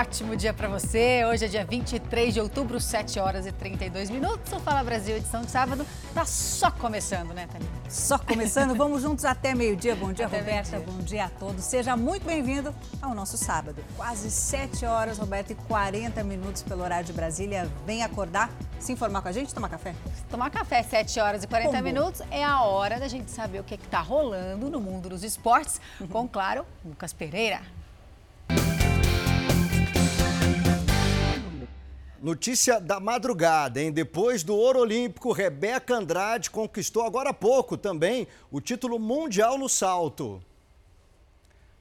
ótimo dia para você. Hoje é dia 23 de outubro, 7 horas e 32 minutos. O Fala Brasil, edição de sábado, tá só começando, né, Thalita? Só começando. Vamos juntos até meio-dia. Bom dia, até Roberta. -dia. Bom dia a todos. Seja muito bem-vindo ao nosso sábado. Quase 7 horas, Roberta, e 40 minutos pelo horário de Brasília. Vem acordar, se informar com a gente, tomar café? Tomar café, 7 horas e 40 Como? minutos. É a hora da gente saber o que está rolando no mundo dos esportes. Uhum. Com, claro, Lucas Pereira. Notícia da madrugada, hein? Depois do ouro olímpico, Rebeca Andrade conquistou agora há pouco também o título mundial no salto.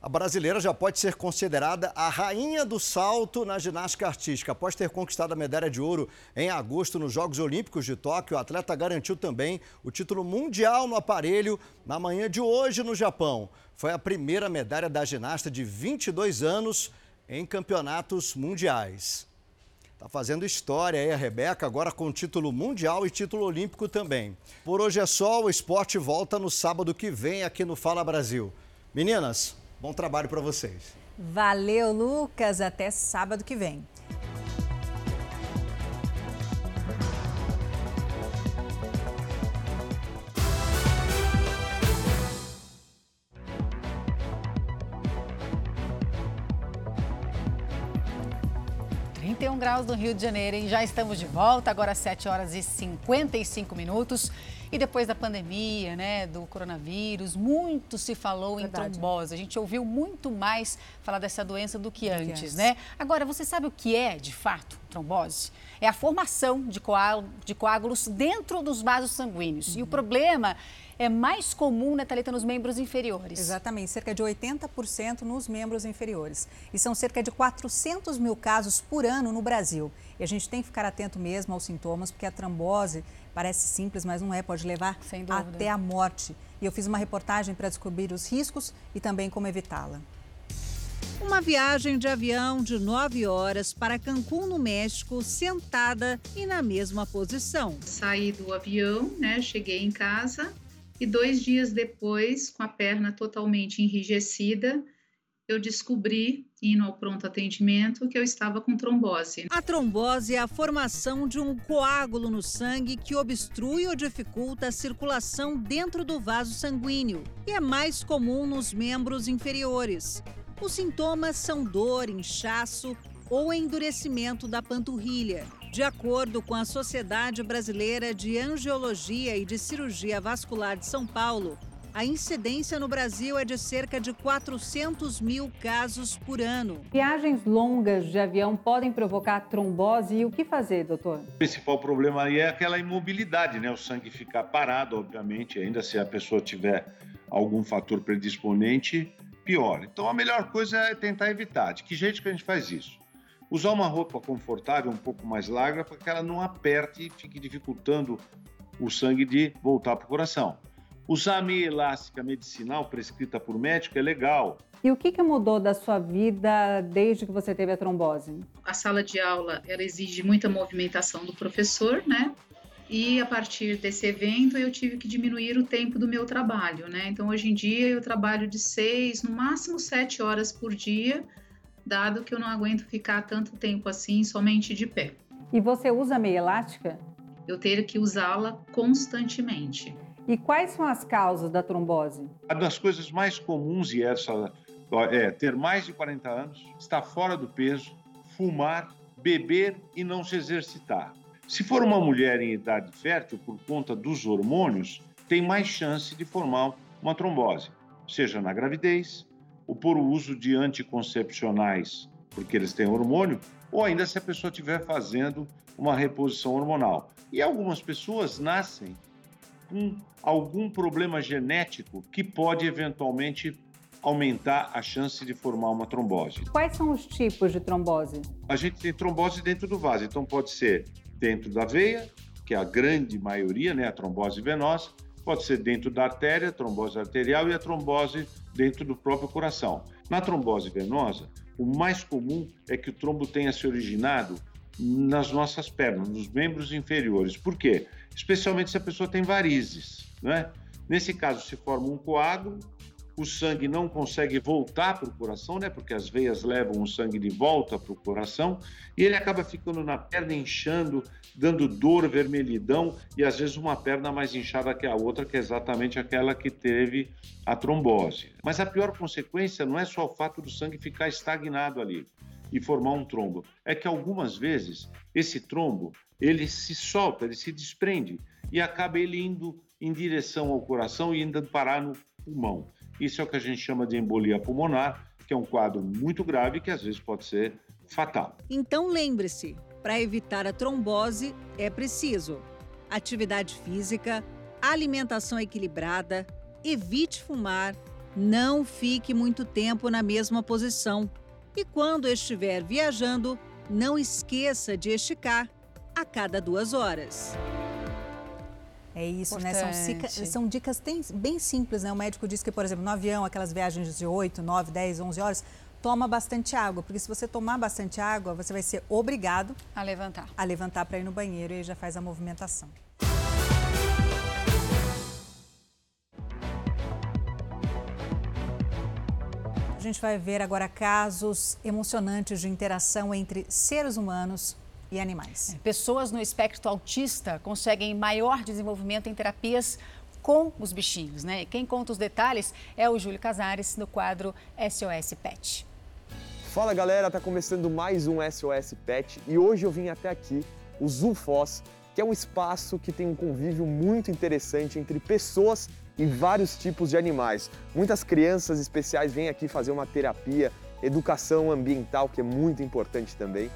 A brasileira já pode ser considerada a rainha do salto na ginástica artística. Após ter conquistado a medalha de ouro em agosto nos Jogos Olímpicos de Tóquio, o atleta garantiu também o título mundial no aparelho na manhã de hoje no Japão. Foi a primeira medalha da ginasta de 22 anos em campeonatos mundiais. Está fazendo história aí a Rebeca, agora com título mundial e título olímpico também. Por hoje é só, o esporte volta no sábado que vem aqui no Fala Brasil. Meninas, bom trabalho para vocês. Valeu, Lucas. Até sábado que vem. Graus no Rio de Janeiro, hein? Já estamos de volta, agora às 7 horas e 55 minutos. E depois da pandemia, né, do coronavírus, muito se falou Verdade. em trombose. A gente ouviu muito mais falar dessa doença do que antes, né? Agora, você sabe o que é, de fato, trombose? É a formação de, coágulos dentro dos vasos sanguíneos. Uhum. E o problema é mais comum, né, Thalita, nos membros inferiores. Exatamente, cerca de 80% nos membros inferiores. E são cerca de 400 mil casos por ano no Brasil. E a gente tem que ficar atento mesmo aos sintomas, porque a trombose parece simples, mas não é, pode levar até a morte. E eu fiz uma reportagem para descobrir os riscos e também como evitá-la. Uma viagem de avião de nove horas para Cancún, no México, sentada e na mesma posição. Saí do avião, né? Cheguei em casa e dois dias depois, com a perna totalmente enrijecida, eu descobri, indo ao pronto atendimento, que eu estava com trombose. A trombose é a formação de um coágulo no sangue que obstrui ou dificulta a circulação dentro do vaso sanguíneo e é mais comum nos membros inferiores. Os sintomas são dor, inchaço ou endurecimento da panturrilha. De acordo com a Sociedade Brasileira de Angiologia e de Cirurgia Vascular de São Paulo, a incidência no Brasil é de cerca de 400 mil casos por ano. Viagens longas de avião podem provocar trombose e o que fazer, doutor? O principal problema aí é aquela imobilidade, né? O sangue ficar parado, obviamente, ainda se a pessoa tiver algum fator predisponente, pior. Então a melhor coisa é tentar evitar. De que jeito que a gente faz isso? Usar uma roupa confortável, um pouco mais larga, para que ela não aperte e fique dificultando o sangue de voltar para o coração. Usar a meia elástica medicinal prescrita por médico é legal. E o que, que mudou da sua vida desde que você teve a trombose? A sala de aula ela exige muita movimentação do professor, né? E a partir desse evento eu tive que diminuir o tempo do meu trabalho, né? Então hoje em dia eu trabalho de seis, no máximo sete horas por dia dado que eu não aguento ficar tanto tempo assim somente de pé. E você usa meia elástica? Eu teria que usá-la constantemente. E quais são as causas da trombose? Uma das coisas mais comuns e essa é ter mais de 40 anos, estar fora do peso, fumar, beber e não se exercitar. Se for uma mulher em idade fértil, por conta dos hormônios, tem mais chance de formar uma trombose, seja na gravidez, ou por o uso de anticoncepcionais, porque eles têm hormônio, ou ainda se a pessoa estiver fazendo uma reposição hormonal. E algumas pessoas nascem com algum problema genético que pode eventualmente aumentar a chance de formar uma trombose. Quais são os tipos de trombose? A gente tem trombose dentro do vaso, então pode ser dentro da veia, que é a grande maioria, né, a trombose venosa, pode ser dentro da artéria, trombose arterial e a trombose dentro do próprio coração. Na trombose venosa, o mais comum é que o trombo tenha se originado nas nossas pernas, nos membros inferiores. Por quê? Especialmente se a pessoa tem varizes, né? Nesse caso, se forma um coágulo, o sangue não consegue voltar para o coração, né? Porque as veias levam o sangue de volta para o coração e ele acaba ficando na perna inchando, dando dor, vermelhidão e às vezes uma perna mais inchada que a outra, que é exatamente aquela que teve a trombose. Mas a pior consequência não é só o fato do sangue ficar estagnado ali e formar um trombo, é que algumas vezes esse trombo ele se solta, ele se desprende e acaba ele indo em direção ao coração e indo parar no pulmão. Isso é o que a gente chama de embolia pulmonar, que é um quadro muito grave que às vezes pode ser fatal. Então lembre-se, para evitar a trombose é preciso atividade física, alimentação equilibrada, evite fumar, não fique muito tempo na mesma posição. E quando estiver viajando, não esqueça de esticar a cada duas horas. É isso, Importante. né? São, são dicas bem simples, né? O médico diz que, por exemplo, no avião, aquelas viagens de 8, 9, 10, 11 horas, toma bastante água, porque se você tomar bastante água, você vai ser obrigado a levantar. A levantar para ir no banheiro e aí já faz a movimentação. A gente vai ver agora casos emocionantes de interação entre seres humanos e animais. É, pessoas no espectro autista conseguem maior desenvolvimento em terapias com os bichinhos, né? Quem conta os detalhes é o Júlio Casares no quadro SOS Pet. Fala galera, tá começando mais um SOS Pet e hoje eu vim até aqui, o Zulfoz, que é um espaço que tem um convívio muito interessante entre pessoas e vários tipos de animais. Muitas crianças especiais vêm aqui fazer uma terapia, educação ambiental, que é muito importante também.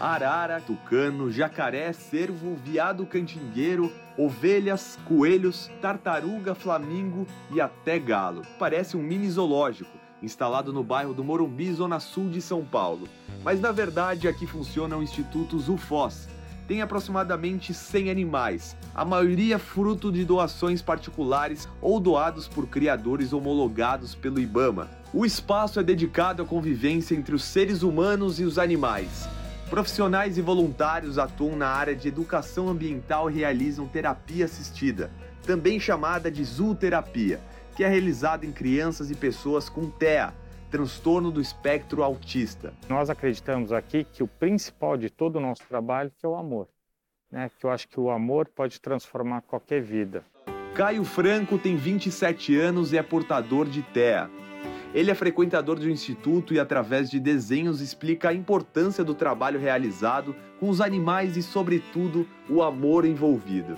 Arara, tucano, jacaré, cervo, viado cantingueiro, ovelhas, coelhos, tartaruga, flamingo e até galo. Parece um mini zoológico, instalado no bairro do Morumbi, zona sul de São Paulo. Mas na verdade aqui funciona o Instituto Zufós. Tem aproximadamente 100 animais, a maioria fruto de doações particulares ou doados por criadores homologados pelo IBAMA. O espaço é dedicado à convivência entre os seres humanos e os animais Profissionais e voluntários atuam na área de educação ambiental e realizam terapia assistida, também chamada de zooterapia, que é realizada em crianças e pessoas com TEA, transtorno do espectro autista. Nós acreditamos aqui que o principal de todo o nosso trabalho é o amor, né? Que eu acho que o amor pode transformar qualquer vida. Caio Franco tem 27 anos e é portador de TEA. Ele é frequentador de um instituto e, através de desenhos, explica a importância do trabalho realizado com os animais e, sobretudo, o amor envolvido.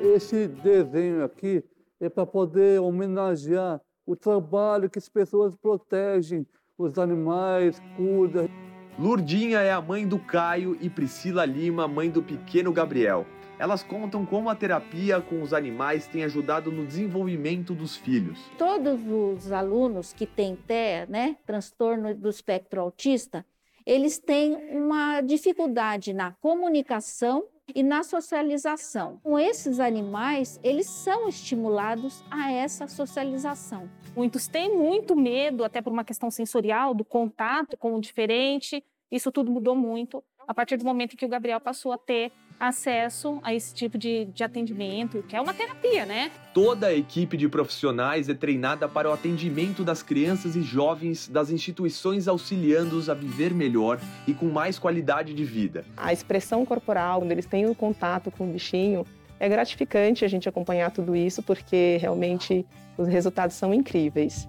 Esse desenho aqui é para poder homenagear o trabalho que as pessoas protegem os animais, cuidam. Lurdinha é a mãe do Caio e Priscila Lima, mãe do pequeno Gabriel. Elas contam como a terapia com os animais tem ajudado no desenvolvimento dos filhos. Todos os alunos que têm TEA, né, transtorno do espectro autista, eles têm uma dificuldade na comunicação e na socialização. Com esses animais, eles são estimulados a essa socialização. Muitos têm muito medo, até por uma questão sensorial, do contato com o diferente. Isso tudo mudou muito a partir do momento que o Gabriel passou a ter acesso a esse tipo de, de atendimento, que é uma terapia, né? Toda a equipe de profissionais é treinada para o atendimento das crianças e jovens das instituições auxiliando-os a viver melhor e com mais qualidade de vida. A expressão corporal, quando eles têm o um contato com o bichinho, é gratificante a gente acompanhar tudo isso, porque realmente os resultados são incríveis.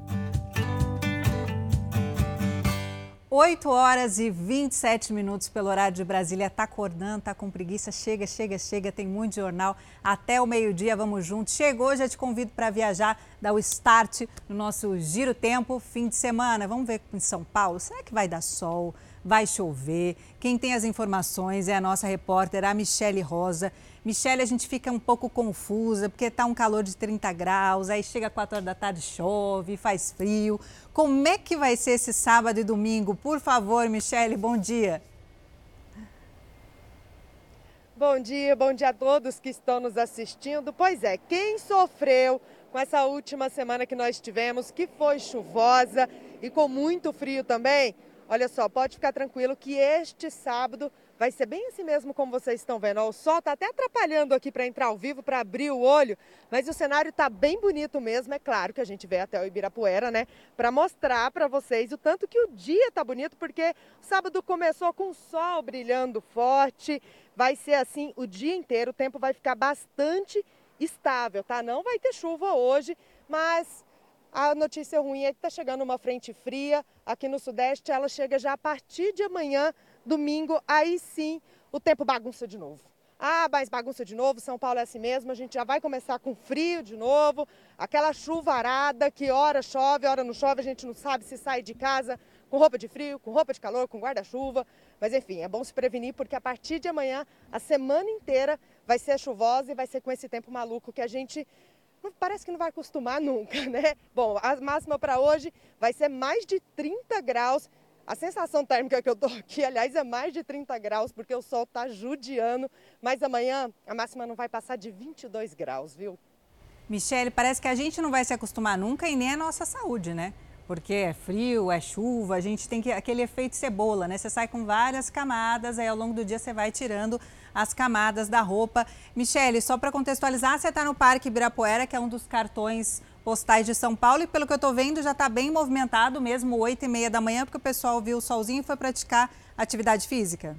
8 horas e 27 minutos pelo horário de Brasília. Tá acordando, tá com preguiça? Chega, chega, chega. Tem muito jornal. Até o meio-dia, vamos juntos. Chegou, já te convido para viajar, dar o start no nosso Giro Tempo, fim de semana. Vamos ver em São Paulo. Será que vai dar sol? Vai chover? Quem tem as informações é a nossa repórter, a Michele Rosa. Michele, a gente fica um pouco confusa, porque está um calor de 30 graus, aí chega 4 horas da tarde, chove, faz frio. Como é que vai ser esse sábado e domingo? Por favor, Michele, bom dia. Bom dia, bom dia a todos que estão nos assistindo. Pois é, quem sofreu com essa última semana que nós tivemos, que foi chuvosa e com muito frio também, olha só, pode ficar tranquilo que este sábado vai ser bem assim mesmo como vocês estão vendo. o sol está até atrapalhando aqui para entrar ao vivo, para abrir o olho, mas o cenário está bem bonito mesmo. É claro que a gente veio até o Ibirapuera, né, para mostrar para vocês o tanto que o dia está bonito, porque sábado começou com o sol brilhando forte. Vai ser assim o dia inteiro, o tempo vai ficar bastante estável, tá? Não vai ter chuva hoje, mas a notícia ruim é que está chegando uma frente fria aqui no Sudeste. Ela chega já a partir de amanhã domingo, aí sim o tempo bagunça de novo. Ah, mas bagunça de novo, São Paulo é assim mesmo, a gente já vai começar com frio de novo, aquela chuvarada que hora chove, hora não chove, a gente não sabe se sai de casa com roupa de frio, com roupa de calor, com guarda-chuva. Mas enfim, é bom se prevenir porque a partir de amanhã, a semana inteira vai ser chuvosa e vai ser com esse tempo maluco que a gente parece que não vai acostumar nunca, né? Bom, a máxima para hoje vai ser mais de 30 graus a sensação térmica que eu estou aqui, aliás, é mais de 30 graus, porque o sol está judiando. Mas amanhã a máxima não vai passar de 22 graus, viu? Michele, parece que a gente não vai se acostumar nunca e nem a nossa saúde, né? Porque é frio, é chuva, a gente tem que, aquele efeito cebola, né? Você sai com várias camadas, aí ao longo do dia você vai tirando as camadas da roupa. Michele, só para contextualizar, você está no Parque Ibirapuera, que é um dos cartões postais de São Paulo e pelo que eu estou vendo já está bem movimentado mesmo, 8 e meia da manhã, porque o pessoal viu o solzinho e foi praticar atividade física.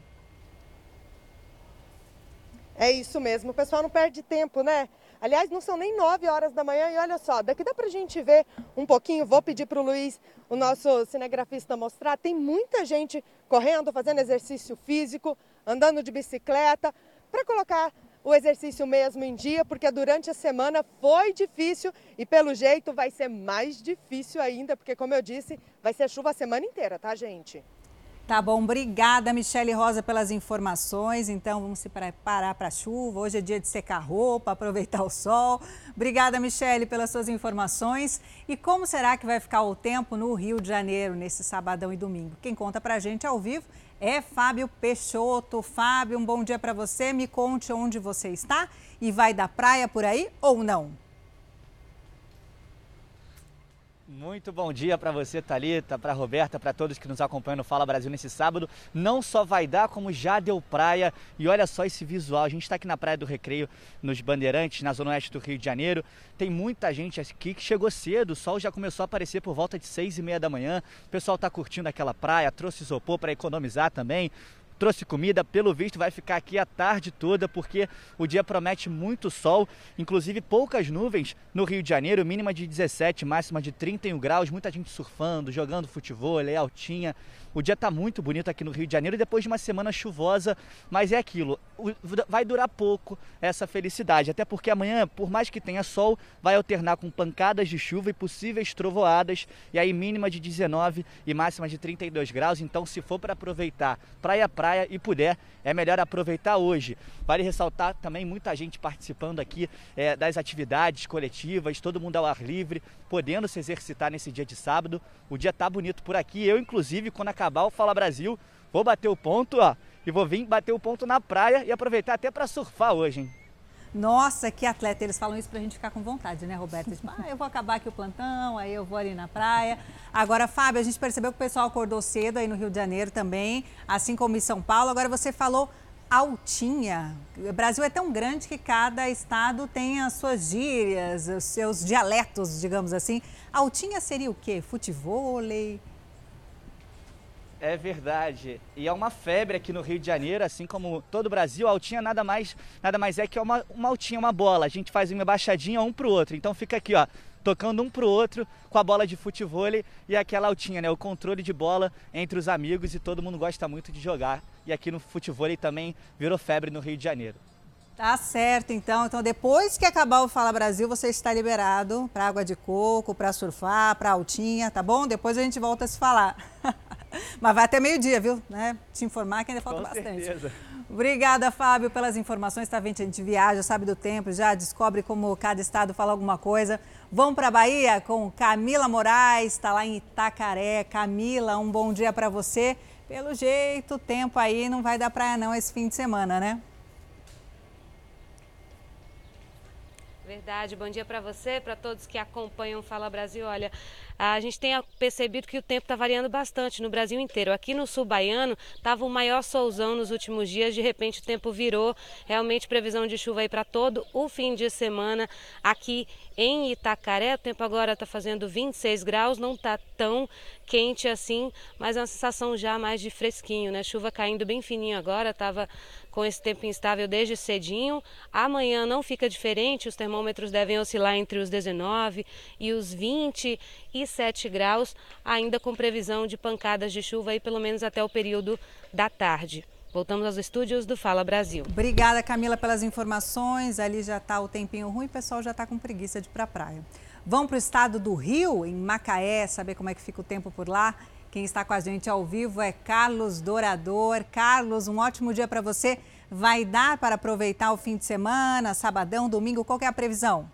É isso mesmo, o pessoal não perde tempo, né? Aliás, não são nem 9 horas da manhã e olha só, daqui dá para a gente ver um pouquinho, vou pedir para o Luiz, o nosso cinegrafista, mostrar, tem muita gente correndo, fazendo exercício físico, andando de bicicleta, para colocar o exercício mesmo em dia, porque durante a semana foi difícil e pelo jeito vai ser mais difícil ainda, porque como eu disse, vai ser chuva a semana inteira, tá, gente? Tá bom, obrigada, Michele Rosa, pelas informações. Então, vamos se preparar para a chuva. Hoje é dia de secar roupa, aproveitar o sol. Obrigada, Michele, pelas suas informações. E como será que vai ficar o tempo no Rio de Janeiro nesse sabadão e domingo? Quem conta para a gente ao vivo é Fábio Peixoto. Fábio, um bom dia para você. Me conte onde você está e vai da praia por aí ou não? Muito bom dia para você, Talita, para Roberta, para todos que nos acompanham no Fala Brasil nesse sábado. Não só vai dar, como já deu praia. E olha só esse visual. A gente está aqui na Praia do Recreio, nos Bandeirantes, na zona oeste do Rio de Janeiro. Tem muita gente aqui que chegou cedo. O sol já começou a aparecer por volta de seis e meia da manhã. O pessoal está curtindo aquela praia, trouxe isopor para economizar também trouxe comida, pelo visto vai ficar aqui a tarde toda porque o dia promete muito sol, inclusive poucas nuvens no Rio de Janeiro, mínima de 17, máxima de 31 graus, muita gente surfando, jogando futebol, altinha. O dia está muito bonito aqui no Rio de Janeiro depois de uma semana chuvosa, mas é aquilo, vai durar pouco essa felicidade, até porque amanhã, por mais que tenha sol, vai alternar com pancadas de chuva e possíveis trovoadas, e aí mínima de 19 e máxima de 32 graus. Então, se for para aproveitar praia praia e puder, é melhor aproveitar hoje. Vale ressaltar também muita gente participando aqui é, das atividades coletivas, todo mundo ao ar livre, podendo se exercitar nesse dia de sábado. O dia tá bonito por aqui. Eu, inclusive, quando acabar o Fala Brasil, vou bater o ponto, ó, e vou vir bater o ponto na praia e aproveitar até para surfar hoje, hein? Nossa, que atleta. Eles falam isso pra gente ficar com vontade, né, Roberto? Tipo, ah, eu vou acabar aqui o plantão, aí eu vou ali na praia. Agora, Fábio, a gente percebeu que o pessoal acordou cedo aí no Rio de Janeiro também, assim como em São Paulo. Agora você falou altinha. O Brasil é tão grande que cada estado tem as suas gírias, os seus dialetos, digamos assim. Altinha seria o quê? Futevôlei? É verdade. E é uma febre aqui no Rio de Janeiro, assim como todo o Brasil. A altinha nada mais, nada mais é que uma, uma altinha, uma bola. A gente faz uma baixadinha um pro outro. Então fica aqui, ó, tocando um pro outro com a bola de futebol e aquela altinha, né? O controle de bola entre os amigos e todo mundo gosta muito de jogar. E aqui no futebol também virou febre no Rio de Janeiro. Tá certo, então. Então, depois que acabar o Fala Brasil, você está liberado para água de coco, para surfar, para altinha, tá bom? Depois a gente volta a se falar. Mas vai até meio-dia, viu? Né? Te informar que ainda falta Com bastante. Certeza. Obrigada, Fábio, pelas informações. Tá vendo? A gente viaja, sabe do tempo, já descobre como cada estado fala alguma coisa. Vamos para a Bahia com Camila Moraes, está lá em Itacaré. Camila, um bom dia para você. Pelo jeito, o tempo aí não vai dar praia não esse fim de semana, né? Verdade. Bom dia para você, para todos que acompanham Fala Brasil. Olha, a gente tem percebido que o tempo está variando bastante no Brasil inteiro. Aqui no sul baiano estava o maior solzão nos últimos dias, de repente o tempo virou, realmente previsão de chuva aí para todo o fim de semana. Aqui em Itacaré, o tempo agora está fazendo 26 graus, não está tão quente assim, mas é uma sensação já mais de fresquinho, né? Chuva caindo bem fininho agora, estava com esse tempo instável desde cedinho. Amanhã não fica diferente, os termômetros devem oscilar entre os 19 e os 27 graus, ainda com previsão de pancadas de chuva aí pelo menos até o período da tarde. Voltamos aos estúdios do Fala Brasil. Obrigada, Camila, pelas informações. Ali já está o tempinho ruim, o pessoal já está com preguiça de ir para a praia. Vamos para o estado do Rio, em Macaé, saber como é que fica o tempo por lá. Quem está com a gente ao vivo é Carlos Dourador. Carlos, um ótimo dia para você. Vai dar para aproveitar o fim de semana, sabadão, domingo? Qual é a previsão?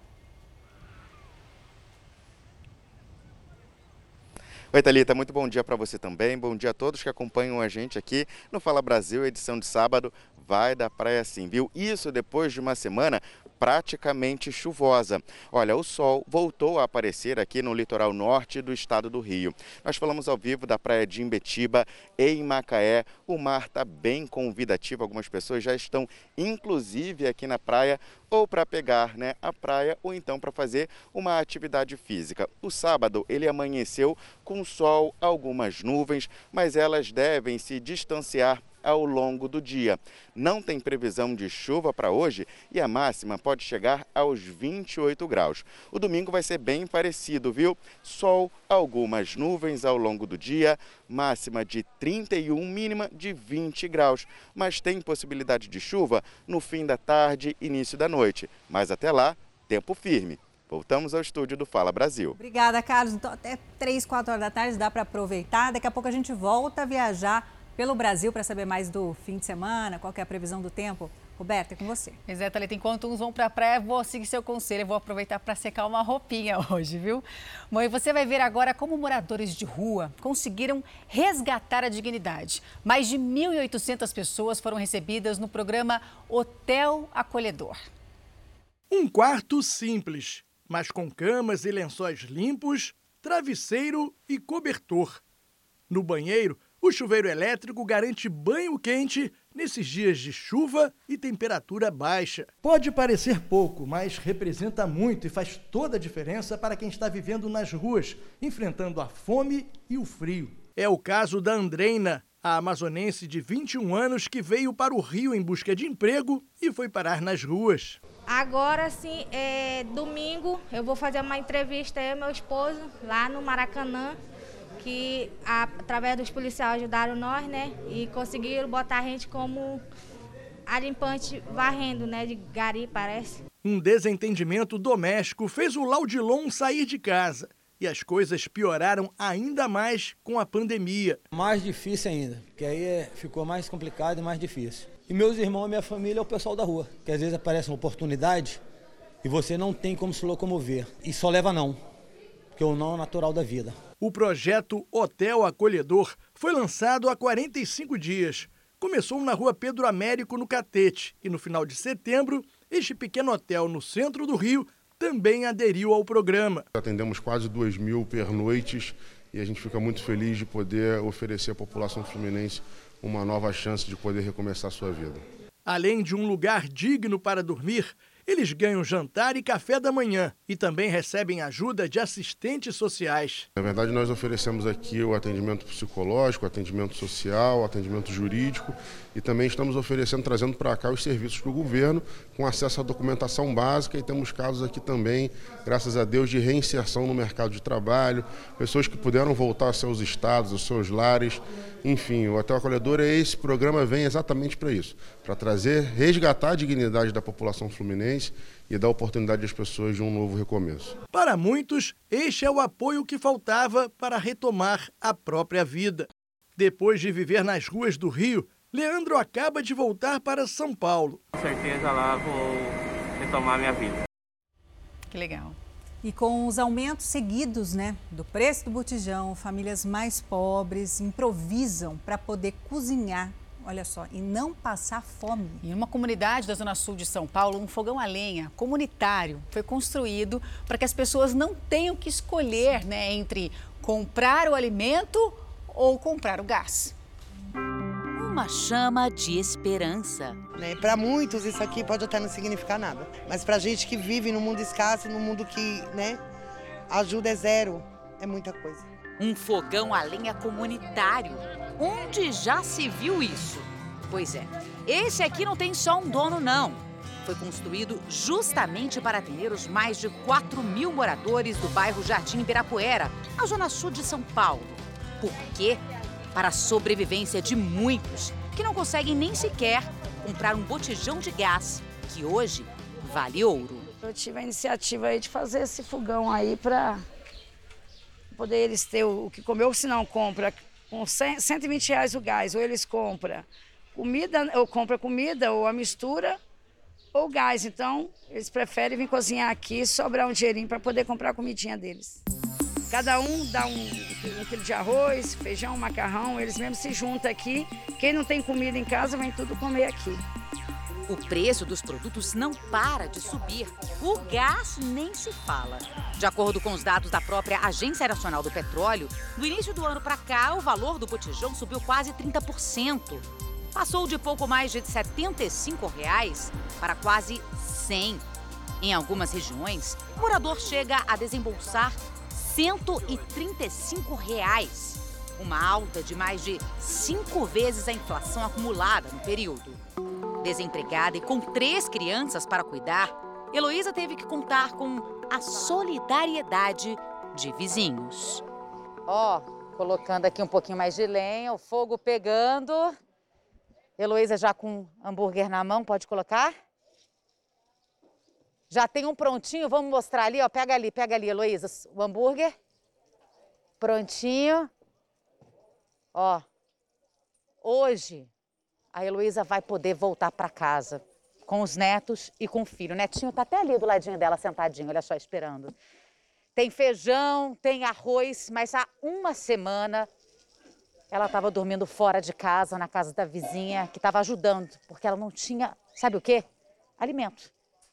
Oi, Thalita, muito bom dia para você também. Bom dia a todos que acompanham a gente aqui no Fala Brasil, edição de sábado. Vai da praia sim, viu? Isso depois de uma semana praticamente chuvosa. Olha, o sol voltou a aparecer aqui no litoral norte do estado do Rio. Nós falamos ao vivo da praia de Imbetiba, em Macaé. O mar está bem convidativo, algumas pessoas já estão inclusive aqui na praia ou para pegar né, a praia ou então para fazer uma atividade física. O sábado ele amanheceu com sol, algumas nuvens, mas elas devem se distanciar ao longo do dia. Não tem previsão de chuva para hoje e a máxima pode chegar aos 28 graus. O domingo vai ser bem parecido, viu? Sol, algumas nuvens ao longo do dia, máxima de 31, mínima de 20 graus. Mas tem possibilidade de chuva no fim da tarde, início da noite. Mas até lá, tempo firme. Voltamos ao estúdio do Fala Brasil. Obrigada, Carlos. Então, até 3, 4 horas da tarde dá para aproveitar. Daqui a pouco a gente volta a viajar pelo Brasil para saber mais do fim de semana, qual é a previsão do tempo. Roberta, é com você. Pois é, Thalita, enquanto uns vão para a praia, vou seguir seu conselho, eu vou aproveitar para secar uma roupinha hoje, viu? Bom, e você vai ver agora como moradores de rua conseguiram resgatar a dignidade. Mais de 1.800 pessoas foram recebidas no programa Hotel Acolhedor. Um quarto simples, mas com camas e lençóis limpos, travesseiro e cobertor. No banheiro, o chuveiro elétrico garante banho quente nesses dias de chuva e temperatura baixa. Pode parecer pouco, mas representa muito e faz toda a diferença para quem está vivendo nas ruas, enfrentando a fome e o frio. É o caso da Andreina, a amazonense de 21 anos que veio para o Rio em busca de emprego e foi parar nas ruas. Agora sim, é, domingo eu vou fazer uma entrevista aí meu esposo lá no Maracanã que a, através dos policiais ajudaram nós, né? E conseguiram botar a gente como alimpante varrendo, né? De gari, parece. Um desentendimento doméstico fez o Laudilon sair de casa. E as coisas pioraram ainda mais com a pandemia. Mais difícil ainda, porque aí é, ficou mais complicado e mais difícil. E meus irmãos, minha família é o pessoal da rua, que às vezes aparece uma oportunidade e você não tem como se locomover. E só leva não, porque o não é natural da vida. O projeto Hotel Acolhedor foi lançado há 45 dias. Começou na rua Pedro Américo, no Catete, e no final de setembro, este pequeno hotel no centro do Rio também aderiu ao programa. Atendemos quase 2 mil pernoites e a gente fica muito feliz de poder oferecer à população fluminense uma nova chance de poder recomeçar a sua vida. Além de um lugar digno para dormir, eles ganham jantar e café da manhã e também recebem ajuda de assistentes sociais. Na verdade, nós oferecemos aqui o atendimento psicológico, atendimento social, atendimento jurídico e também estamos oferecendo, trazendo para cá os serviços do governo com acesso à documentação básica e temos casos aqui também, graças a Deus, de reinserção no mercado de trabalho, pessoas que puderam voltar aos seus estados, aos seus lares. Enfim, o Hotel Acolhedor é esse programa vem exatamente para isso, para trazer, resgatar a dignidade da população fluminense e dar oportunidade às pessoas de um novo recomeço. Para muitos, este é o apoio que faltava para retomar a própria vida. Depois de viver nas ruas do Rio, Leandro acaba de voltar para São Paulo. Com certeza lá vou retomar minha vida. Que legal. E com os aumentos seguidos né, do preço do botijão, famílias mais pobres improvisam para poder cozinhar olha só, e não passar fome. Em uma comunidade da Zona Sul de São Paulo, um fogão a lenha comunitário foi construído para que as pessoas não tenham que escolher né, entre comprar o alimento ou comprar o gás. Uma chama de esperança. Né? Para muitos isso aqui pode até não significar nada, mas para gente que vive no mundo escasso, no mundo que né, ajuda é zero, é muita coisa. Um fogão a lenha comunitário. Onde já se viu isso? Pois é, esse aqui não tem só um dono, não. Foi construído justamente para atender os mais de 4 mil moradores do bairro Jardim Ibirapuera, na zona sul de São Paulo. Por quê? Para a sobrevivência de muitos que não conseguem nem sequer comprar um botijão de gás, que hoje vale ouro. Eu tive a iniciativa aí de fazer esse fogão aí para poder eles ter o que comer, ou se não compra com 100, 120 reais o gás, ou eles compram comida, ou compra comida, ou a mistura, ou gás. Então, eles preferem vir cozinhar aqui e sobrar um dinheirinho para poder comprar a comidinha deles. Cada um dá um, um, quilo de arroz, feijão, macarrão, eles mesmos se juntam aqui. Quem não tem comida em casa, vem tudo comer aqui. O preço dos produtos não para de subir. O gás nem se fala. De acordo com os dados da própria Agência Nacional do Petróleo, do início do ano para cá, o valor do botijão subiu quase 30%. Passou de pouco mais de 75 reais para quase 100. Em algumas regiões, o morador chega a desembolsar 135 reais, uma alta de mais de cinco vezes a inflação acumulada no período. Desempregada e com três crianças para cuidar, Heloísa teve que contar com a solidariedade de vizinhos. Ó, oh, colocando aqui um pouquinho mais de lenha, o fogo pegando. Heloísa já com hambúrguer na mão, pode colocar? Já tem um prontinho, vamos mostrar ali, ó. Pega ali, pega ali, Heloísa, o hambúrguer. Prontinho. Ó, hoje a Heloísa vai poder voltar para casa com os netos e com o filho. O netinho está até ali do ladinho dela, sentadinho, olha só, esperando. Tem feijão, tem arroz, mas há uma semana ela estava dormindo fora de casa, na casa da vizinha, que estava ajudando, porque ela não tinha, sabe o quê? Alimento.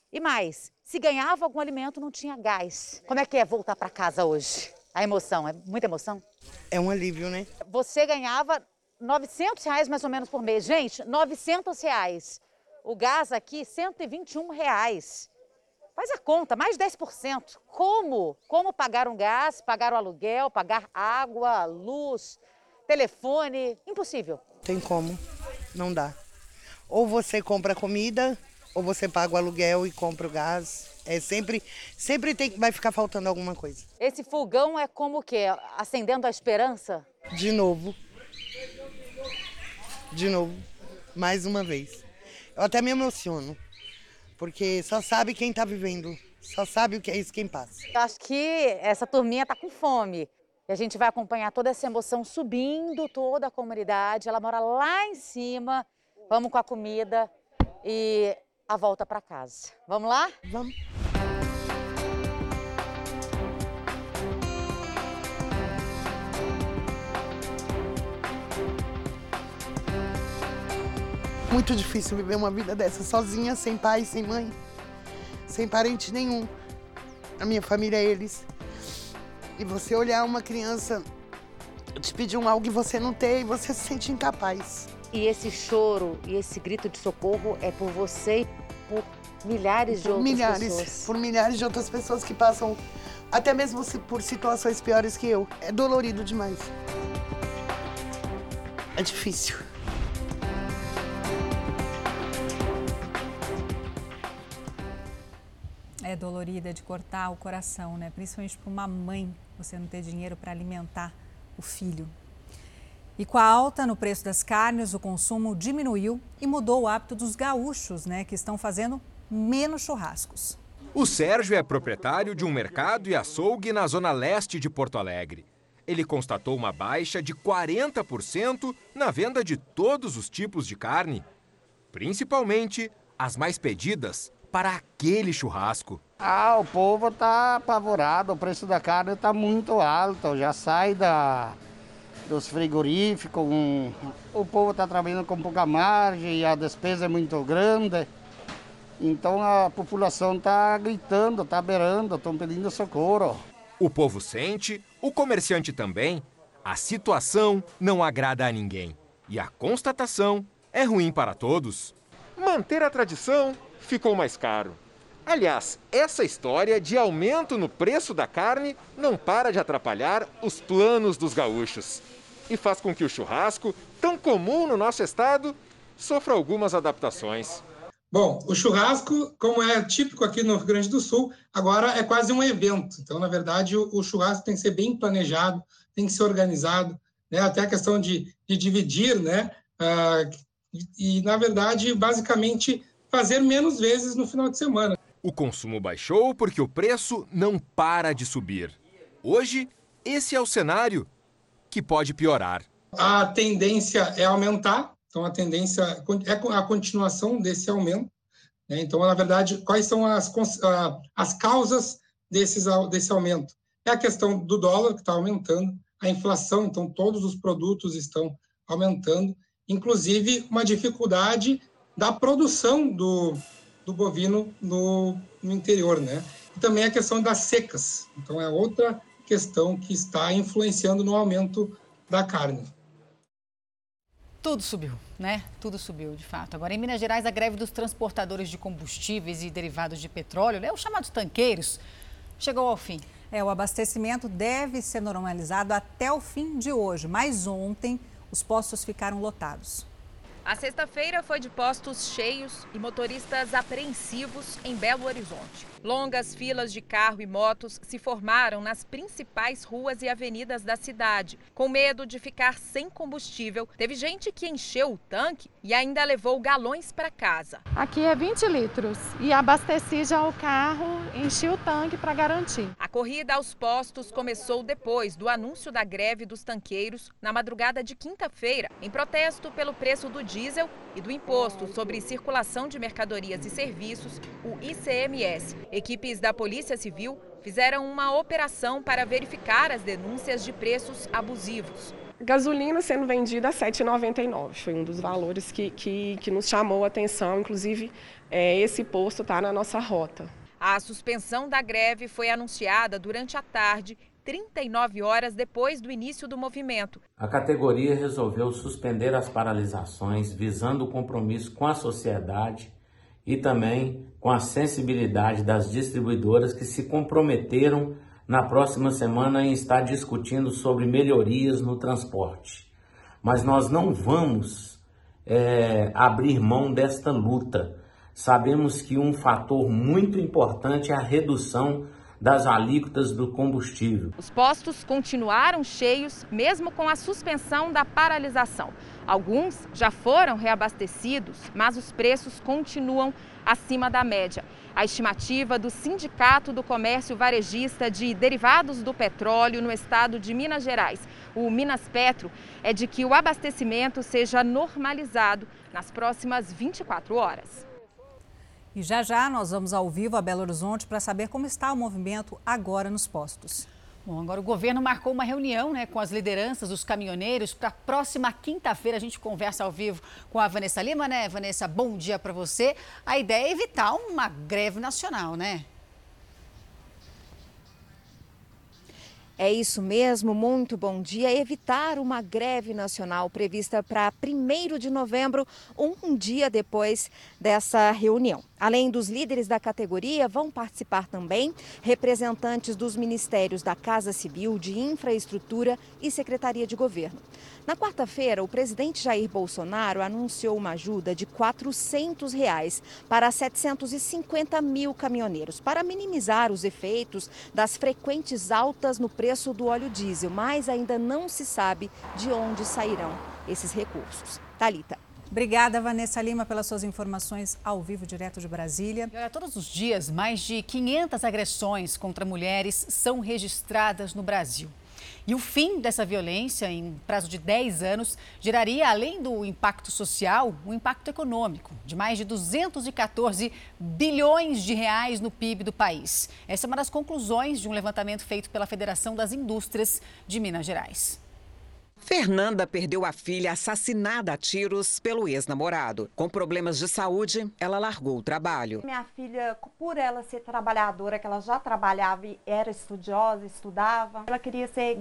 E mais, se ganhava algum alimento, não tinha gás. Como é que é voltar para casa hoje? A emoção, é muita emoção? É um alívio, né? Você ganhava 900 reais mais ou menos por mês. Gente, 900 reais. O gás aqui, 121 reais. Faz a conta, mais 10%. Como? Como pagar um gás, pagar o aluguel, pagar água, luz, telefone? Impossível. Tem como, não dá. Ou você compra comida, ou você paga o aluguel e compra o gás. É sempre, sempre tem, vai ficar faltando alguma coisa. Esse fogão é como o quê? Acendendo a esperança? De novo de novo, mais uma vez. Eu até me emociono, porque só sabe quem está vivendo, só sabe o que é isso quem passa. Eu acho que essa turminha está com fome. E a gente vai acompanhar toda essa emoção subindo toda a comunidade. Ela mora lá em cima. Vamos com a comida e a volta para casa. Vamos lá? Vamos. Muito difícil viver uma vida dessa sozinha, sem pai, sem mãe, sem parente nenhum. A minha família é eles. E você olhar uma criança te pedir um algo e você não ter e você se sente incapaz. E esse choro e esse grito de socorro é por você e por milhares de por outras milhares, pessoas. Por milhares de outras pessoas que passam até mesmo por situações piores que eu. É dolorido demais. É difícil. É dolorida de cortar o coração, né? Principalmente para uma mãe, você não ter dinheiro para alimentar o filho. E com a alta no preço das carnes, o consumo diminuiu e mudou o hábito dos gaúchos, né? Que estão fazendo menos churrascos. O Sérgio é proprietário de um mercado e açougue na zona leste de Porto Alegre. Ele constatou uma baixa de 40% na venda de todos os tipos de carne, principalmente as mais pedidas para aquele churrasco. Ah, o povo tá apavorado, o preço da carne está muito alto, já sai da dos frigoríficos. Um, o povo está trabalhando com pouca margem a despesa é muito grande. Então a população está gritando, está beirando, estão pedindo socorro. O povo sente, o comerciante também. A situação não agrada a ninguém. E a constatação é ruim para todos. Manter a tradição ficou mais caro. Aliás, essa história de aumento no preço da carne não para de atrapalhar os planos dos gaúchos e faz com que o churrasco, tão comum no nosso estado, sofra algumas adaptações. Bom, o churrasco, como é típico aqui no Rio Grande do Sul, agora é quase um evento. Então, na verdade, o, churrasco tem que ser bem planejado, tem que ser organizado, né? até a questão de, de dividir, né? Ah, e, na verdade, basicamente, fazer menos vezes no final de semana. O consumo baixou porque o preço não para de subir. Hoje, esse é o cenário que pode piorar. A tendência é aumentar, então a tendência é a continuação desse aumento. Né? Então, na verdade, quais são as, as causas desses, desse aumento? É a questão do dólar, que está aumentando, a inflação, então todos os produtos estão aumentando, inclusive uma dificuldade da produção do, do bovino no, no interior, né? E também a questão das secas. Então, é outra questão que está influenciando no aumento da carne. Tudo subiu, né? Tudo subiu, de fato. Agora, em Minas Gerais, a greve dos transportadores de combustíveis e derivados de petróleo, né, os chamados tanqueiros, chegou ao fim. É, o abastecimento deve ser normalizado até o fim de hoje, mas ontem os postos ficaram lotados. A sexta-feira foi de postos cheios e motoristas apreensivos em Belo Horizonte. Longas filas de carro e motos se formaram nas principais ruas e avenidas da cidade. Com medo de ficar sem combustível, teve gente que encheu o tanque e ainda levou galões para casa. Aqui é 20 litros e abasteci já o carro, enchi o tanque para garantir. A corrida aos postos começou depois do anúncio da greve dos tanqueiros na madrugada de quinta-feira, em protesto pelo preço do diesel e do Imposto sobre Circulação de Mercadorias e Serviços, o ICMS. Equipes da Polícia Civil fizeram uma operação para verificar as denúncias de preços abusivos. Gasolina sendo vendida a R$ 7,99 foi um dos valores que, que, que nos chamou a atenção. Inclusive, é, esse posto está na nossa rota. A suspensão da greve foi anunciada durante a tarde 39 horas depois do início do movimento. A categoria resolveu suspender as paralisações visando o compromisso com a sociedade e também com a sensibilidade das distribuidoras que se comprometeram na próxima semana em estar discutindo sobre melhorias no transporte. Mas nós não vamos é, abrir mão desta luta. Sabemos que um fator muito importante é a redução das alíquotas do combustível. Os postos continuaram cheios, mesmo com a suspensão da paralisação. Alguns já foram reabastecidos, mas os preços continuam acima da média. A estimativa do Sindicato do Comércio Varejista de Derivados do Petróleo no estado de Minas Gerais, o Minas Petro, é de que o abastecimento seja normalizado nas próximas 24 horas. E já já nós vamos ao vivo a Belo Horizonte para saber como está o movimento agora nos postos. Bom, agora o governo marcou uma reunião né, com as lideranças dos caminhoneiros para a próxima quinta-feira. A gente conversa ao vivo com a Vanessa Lima, né? Vanessa, bom dia para você. A ideia é evitar uma greve nacional, né? É isso mesmo, muito bom dia. Evitar uma greve nacional prevista para 1 de novembro, um dia depois dessa reunião. Além dos líderes da categoria, vão participar também representantes dos ministérios da Casa Civil, de Infraestrutura e Secretaria de Governo. Na quarta-feira, o presidente Jair Bolsonaro anunciou uma ajuda de 400 reais para 750 mil caminhoneiros, para minimizar os efeitos das frequentes altas no preço do óleo diesel, mas ainda não se sabe de onde sairão esses recursos. Talita. Obrigada, Vanessa Lima, pelas suas informações ao vivo, direto de Brasília. E olha, todos os dias, mais de 500 agressões contra mulheres são registradas no Brasil. E o fim dessa violência, em prazo de 10 anos, geraria, além do impacto social, um impacto econômico de mais de 214 bilhões de reais no PIB do país. Essa é uma das conclusões de um levantamento feito pela Federação das Indústrias de Minas Gerais. Fernanda perdeu a filha assassinada a tiros pelo ex-namorado. Com problemas de saúde, ela largou o trabalho. Minha filha, por ela ser trabalhadora, que ela já trabalhava e era estudiosa, estudava, ela queria ser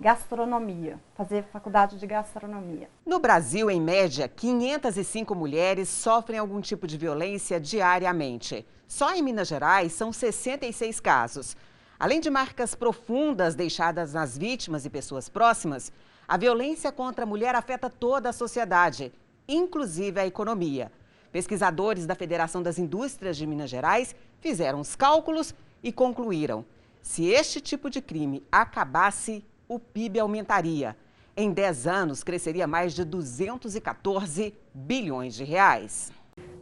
gastronomia, fazer faculdade de gastronomia. No Brasil, em média, 505 mulheres sofrem algum tipo de violência diariamente. Só em Minas Gerais são 66 casos. Além de marcas profundas deixadas nas vítimas e pessoas próximas, a violência contra a mulher afeta toda a sociedade, inclusive a economia. Pesquisadores da Federação das Indústrias de Minas Gerais fizeram os cálculos e concluíram: se este tipo de crime acabasse, o PIB aumentaria. Em 10 anos, cresceria mais de 214 bilhões de reais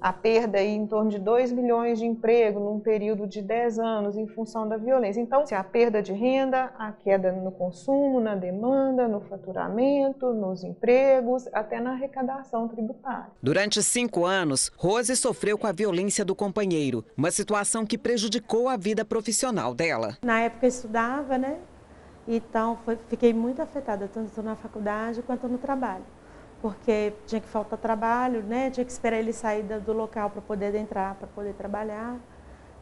a perda aí em torno de 2 milhões de emprego num período de 10 anos em função da violência. Então, se a perda de renda, a queda no consumo, na demanda, no faturamento, nos empregos, até na arrecadação tributária. Durante cinco anos, Rose sofreu com a violência do companheiro, uma situação que prejudicou a vida profissional dela. Na época eu estudava, né? Então, foi, fiquei muito afetada, tanto na faculdade quanto no trabalho porque tinha que faltar trabalho, né? tinha que esperar ele sair do local para poder entrar, para poder trabalhar.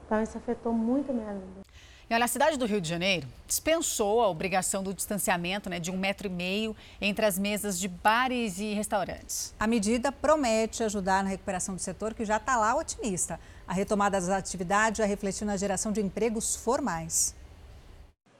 Então isso afetou muito a minha vida. E olha, a cidade do Rio de Janeiro dispensou a obrigação do distanciamento né, de um metro e meio entre as mesas de bares e restaurantes. A medida promete ajudar na recuperação do setor que já está lá otimista. A retomada das atividades já refletiu na geração de empregos formais.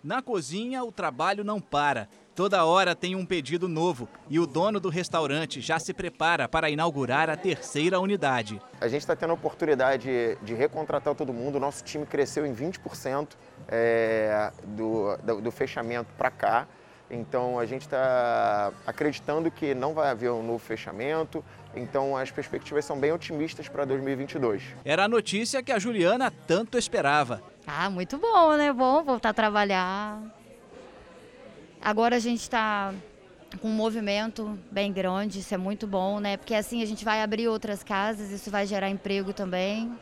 Na cozinha, o trabalho não para. Toda hora tem um pedido novo e o dono do restaurante já se prepara para inaugurar a terceira unidade. A gente está tendo a oportunidade de recontratar todo mundo. O nosso time cresceu em 20% é, do, do, do fechamento para cá. Então a gente está acreditando que não vai haver um novo fechamento. Então as perspectivas são bem otimistas para 2022. Era a notícia que a Juliana tanto esperava. Ah, muito bom, né? Bom voltar a trabalhar Agora a gente está com um movimento bem grande, isso é muito bom, né? Porque assim a gente vai abrir outras casas, isso vai gerar emprego também.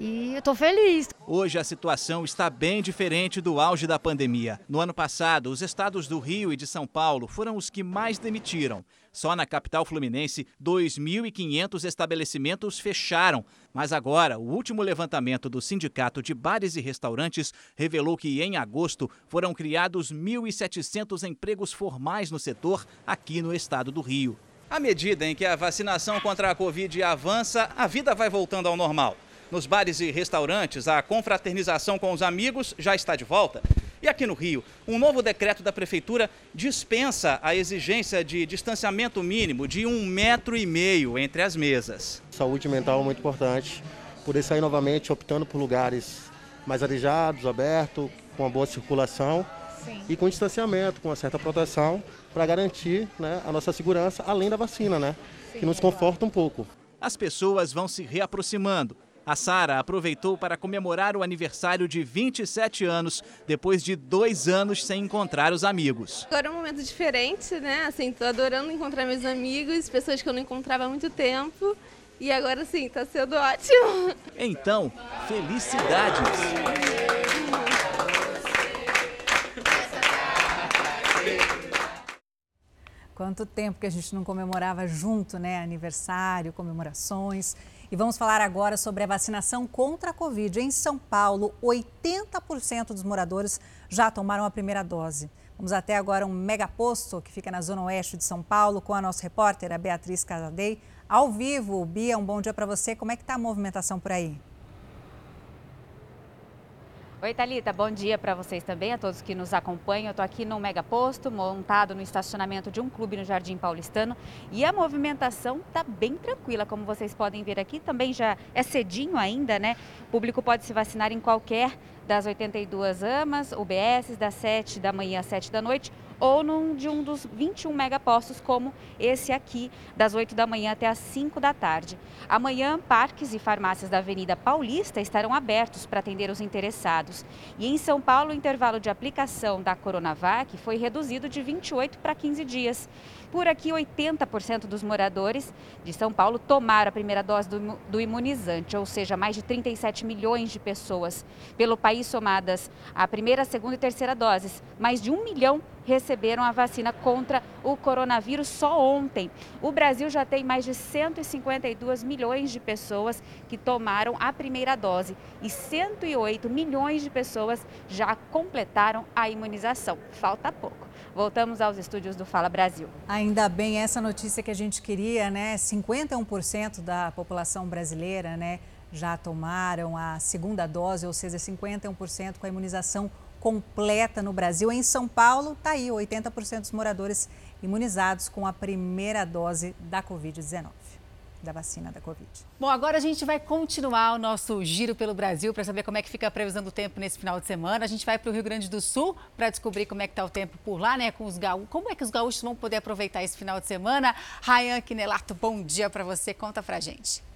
E eu estou feliz. Hoje a situação está bem diferente do auge da pandemia. No ano passado, os estados do Rio e de São Paulo foram os que mais demitiram. Só na capital fluminense, 2.500 estabelecimentos fecharam. Mas agora, o último levantamento do Sindicato de Bares e Restaurantes revelou que em agosto foram criados 1.700 empregos formais no setor aqui no estado do Rio. À medida em que a vacinação contra a Covid avança, a vida vai voltando ao normal. Nos bares e restaurantes, a confraternização com os amigos já está de volta. E aqui no Rio, um novo decreto da Prefeitura dispensa a exigência de distanciamento mínimo de um metro e meio entre as mesas. Saúde mental é muito importante, por isso aí novamente optando por lugares mais arejados, abertos, com uma boa circulação Sim. e com distanciamento, com uma certa proteção para garantir né, a nossa segurança, além da vacina, né, Sim, que nos conforta um pouco. As pessoas vão se reaproximando a Sara aproveitou para comemorar o aniversário de 27 anos, depois de dois anos sem encontrar os amigos. Agora é um momento diferente, né? Assim, tô adorando encontrar meus amigos, pessoas que eu não encontrava há muito tempo. E agora sim, tá sendo ótimo. Então, felicidades! Quanto tempo que a gente não comemorava junto, né? Aniversário, comemorações. E vamos falar agora sobre a vacinação contra a Covid. Em São Paulo, 80% dos moradores já tomaram a primeira dose. Vamos até agora um megaposto que fica na zona oeste de São Paulo com a nossa repórter, a Beatriz Casadei, ao vivo. Bia, um bom dia para você. Como é que está a movimentação por aí? Oi, Thalita, bom dia para vocês também, a todos que nos acompanham. Eu estou aqui no Mega Posto, montado no estacionamento de um clube no Jardim Paulistano. E a movimentação está bem tranquila, como vocês podem ver aqui. Também já é cedinho ainda, né? O público pode se vacinar em qualquer das 82 amas, UBS, das 7 da manhã às 7 da noite ou num de um dos 21 megapostos, como esse aqui, das 8 da manhã até as 5 da tarde. Amanhã, parques e farmácias da Avenida Paulista estarão abertos para atender os interessados. E em São Paulo, o intervalo de aplicação da Coronavac foi reduzido de 28 para 15 dias. Por aqui, 80% dos moradores de São Paulo tomaram a primeira dose do, do, imunizante, ou seja, mais de 37 milhões de pessoas. Pelo país, somadas a primeira, segunda e terceira doses, mais de 1 milhão receberam a vacina contra o coronavírus só ontem. O Brasil já tem mais de 152 milhões de pessoas que tomaram a primeira dose e 108 milhões de pessoas já completaram a imunização. Falta pouco. Voltamos aos estúdios do Fala Brasil. Ainda bem essa notícia que a gente queria, né? 51% da população brasileira, né, já tomaram a segunda dose, ou seja, 51% com a imunização completa no Brasil. Em São Paulo, está aí 80% dos moradores imunizados com a primeira dose da Covid-19 da vacina da Covid. Bom, agora a gente vai continuar o nosso giro pelo Brasil para saber como é que fica a previsão do tempo nesse final de semana. A gente vai para o Rio Grande do Sul para descobrir como é que está o tempo por lá, né? Com os gaúchos. Como é que os gaúchos vão poder aproveitar esse final de semana? Rayan Quinelato, bom dia para você. Conta pra gente.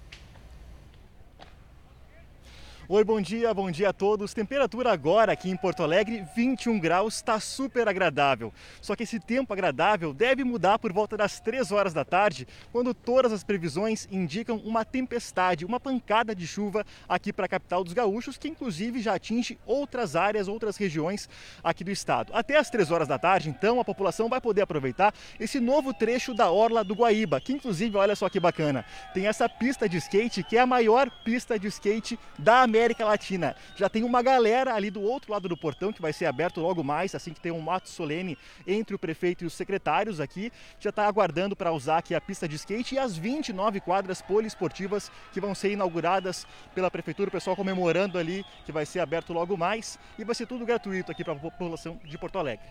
Oi, bom dia, bom dia a todos. Temperatura agora aqui em Porto Alegre, 21 graus, está super agradável. Só que esse tempo agradável deve mudar por volta das 3 horas da tarde, quando todas as previsões indicam uma tempestade, uma pancada de chuva aqui para a capital dos gaúchos, que inclusive já atinge outras áreas, outras regiões aqui do estado. Até as 3 horas da tarde, então, a população vai poder aproveitar esse novo trecho da Orla do Guaíba, que inclusive, olha só que bacana, tem essa pista de skate que é a maior pista de skate da América América Latina. Já tem uma galera ali do outro lado do portão que vai ser aberto logo mais, assim que tem um ato solene entre o prefeito e os secretários aqui. Já está aguardando para usar aqui a pista de skate e as 29 quadras poliesportivas que vão ser inauguradas pela prefeitura, o pessoal comemorando ali que vai ser aberto logo mais e vai ser tudo gratuito aqui para a população de Porto Alegre.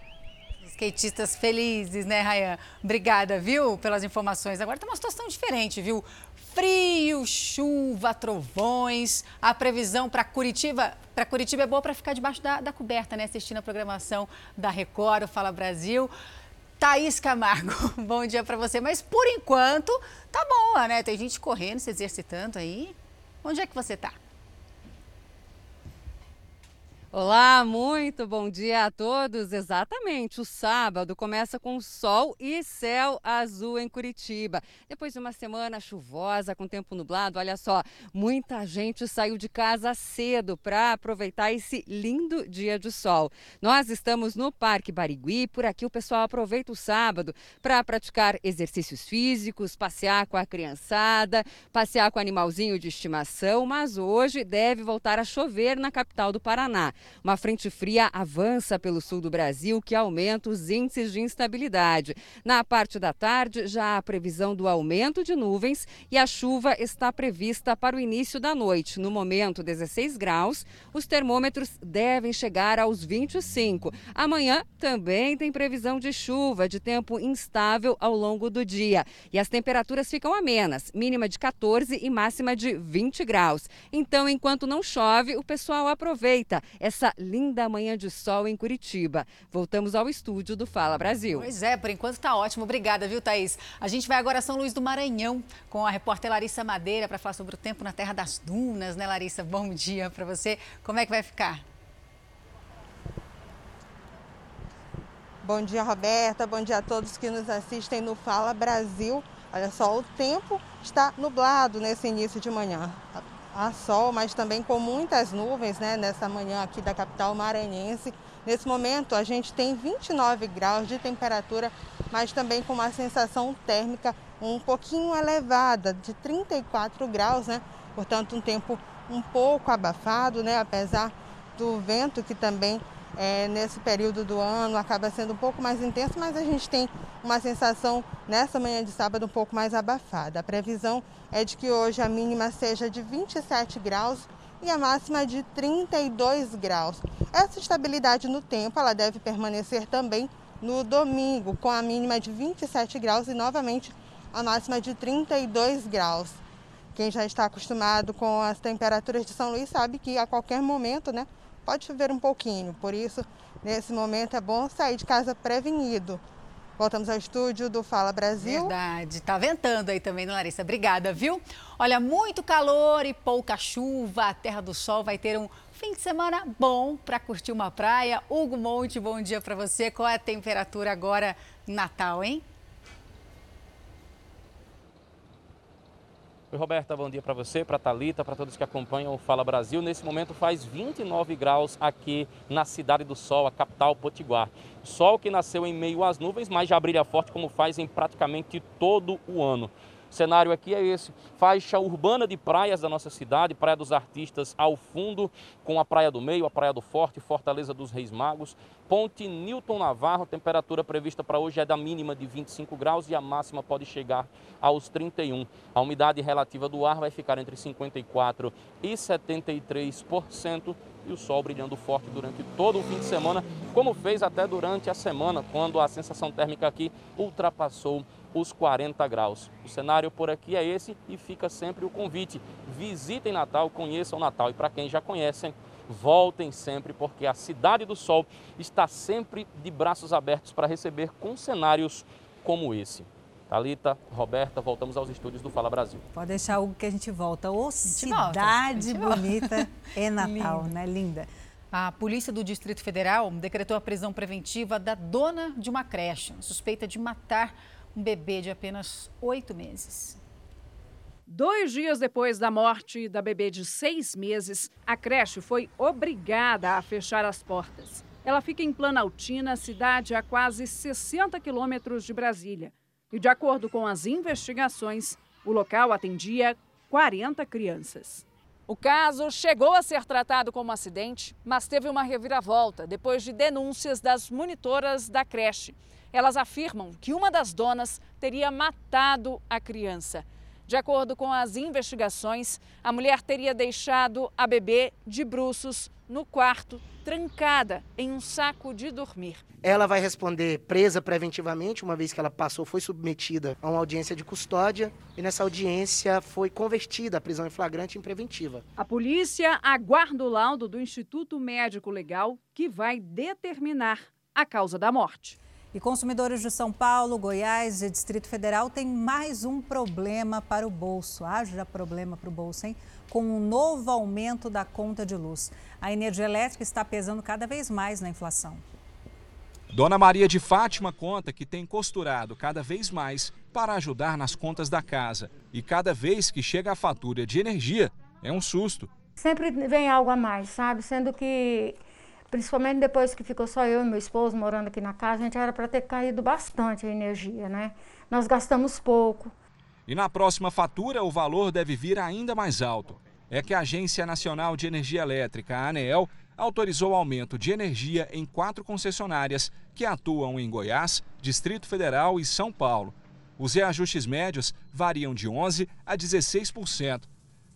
Skatistas felizes, né, Rayan? Obrigada, viu, pelas informações. Agora está uma situação diferente, viu? Frio, chuva, trovões. A previsão para Curitiba, para Curitiba é boa para ficar debaixo da, da, coberta, né? Assistindo a programação da Record, o Fala Brasil. Thaís Camargo, bom dia para você. Mas por enquanto tá boa, né? Tem gente correndo, se exercitando aí. Onde é que você está? Olá, muito bom dia a todos. Exatamente, o sábado começa com sol e céu azul em Curitiba. Depois de uma semana chuvosa, com tempo nublado, olha só, muita gente saiu de casa cedo para aproveitar esse lindo dia de sol. Nós estamos no Parque Barigui, por aqui o pessoal aproveita o sábado para praticar exercícios físicos, passear com a criançada, passear com o animalzinho de estimação, mas hoje deve voltar a chover na capital do Paraná. Uma frente fria avança pelo sul do Brasil, que aumenta os índices de instabilidade. Na parte da tarde, já há previsão do aumento de nuvens e a chuva está prevista para o início da noite. No momento, 16 graus. Os termômetros devem chegar aos 25. Amanhã também tem previsão de chuva, de tempo instável ao longo do dia. E as temperaturas ficam amenas, mínima de 14 e máxima de 20 graus. Então, enquanto não chove, o pessoal aproveita essa linda manhã de sol em Curitiba. Voltamos ao estúdio do Fala Brasil. Pois é, por enquanto está ótimo. Obrigada, viu, Thaís? A gente vai agora a São Luís do Maranhão com a repórter Larissa Madeira para falar sobre o tempo na Terra das Dunas, né, Larissa? Bom dia para você. Como é que vai ficar? Bom dia, Roberta. Bom dia a todos que nos assistem no Fala Brasil. Olha só, o tempo está nublado nesse início de manhã a sol, mas também com muitas nuvens né, nessa manhã aqui da capital maranhense. Nesse momento a gente tem 29 graus de temperatura, mas também com uma sensação térmica um pouquinho elevada, de 34 graus, né? Portanto, um tempo um pouco abafado, né? Apesar do vento que também é, nesse período do ano acaba sendo um pouco mais intenso, mas a gente tem uma sensação nessa manhã de sábado um pouco mais abafada. A previsão é de que hoje a mínima seja de 27 graus e a máxima de 32 graus. Essa estabilidade no tempo ela deve permanecer também no domingo, com a mínima de 27 graus e novamente a máxima de 32 graus. Quem já está acostumado com as temperaturas de São Luís sabe que a qualquer momento, né, pode chover um pouquinho. Por isso, nesse momento é bom sair de casa prevenido. Voltamos ao estúdio do Fala Brasil. Verdade. Tá ventando aí também, né, Larissa? Obrigada, viu? Olha, muito calor e pouca chuva. A Terra do Sol vai ter um fim de semana bom para curtir uma praia. Hugo Monte, bom dia para você. Qual é a temperatura agora Natal, hein? Roberta, bom dia para você, para Talita, para todos que acompanham o Fala Brasil. Nesse momento faz 29 graus aqui na Cidade do Sol, a capital Potiguar. Sol que nasceu em meio às nuvens, mas já brilha forte como faz em praticamente todo o ano. O cenário aqui é esse: faixa urbana de praias da nossa cidade, Praia dos Artistas ao fundo, com a Praia do Meio, a Praia do Forte, Fortaleza dos Reis Magos, Ponte Newton Navarro, temperatura prevista para hoje é da mínima de 25 graus e a máxima pode chegar aos 31. A umidade relativa do ar vai ficar entre 54 e 73% e o sol brilhando forte durante todo o fim de semana, como fez até durante a semana, quando a sensação térmica aqui ultrapassou os 40 graus. O cenário por aqui é esse e fica sempre o convite. Visitem Natal, conheçam Natal e para quem já conhecem, voltem sempre porque a Cidade do Sol está sempre de braços abertos para receber com cenários como esse. Talita, Roberta, voltamos aos estúdios do Fala Brasil. Pode deixar o que a gente volta. Ô, cidade volta. bonita é Natal, Linda. né? Linda. A Polícia do Distrito Federal decretou a prisão preventiva da dona de uma creche, suspeita de matar um bebê de apenas oito meses. Dois dias depois da morte da bebê de seis meses, a creche foi obrigada a fechar as portas. Ela fica em Planaltina, cidade a quase 60 quilômetros de Brasília. E, de acordo com as investigações, o local atendia 40 crianças. O caso chegou a ser tratado como acidente, mas teve uma reviravolta depois de denúncias das monitoras da creche. Elas afirmam que uma das donas teria matado a criança. De acordo com as investigações, a mulher teria deixado a bebê de bruços no quarto, trancada em um saco de dormir. Ela vai responder presa preventivamente, uma vez que ela passou, foi submetida a uma audiência de custódia e nessa audiência foi convertida a prisão em flagrante em preventiva. A polícia aguarda o laudo do Instituto Médico Legal que vai determinar a causa da morte. E consumidores de São Paulo, Goiás e Distrito Federal têm mais um problema para o bolso. Haja problema para o bolso, hein? Com um novo aumento da conta de luz. A energia elétrica está pesando cada vez mais na inflação. Dona Maria de Fátima conta que tem costurado cada vez mais para ajudar nas contas da casa. E cada vez que chega a fatura de energia, é um susto. Sempre vem algo a mais, sabe? Sendo que principalmente depois que ficou só eu e meu esposo morando aqui na casa, a gente era para ter caído bastante a energia, né? Nós gastamos pouco. E na próxima fatura, o valor deve vir ainda mais alto. É que a Agência Nacional de Energia Elétrica, a ANEEL, autorizou aumento de energia em quatro concessionárias que atuam em Goiás, Distrito Federal e São Paulo. Os reajustes médios variam de 11% a 16%.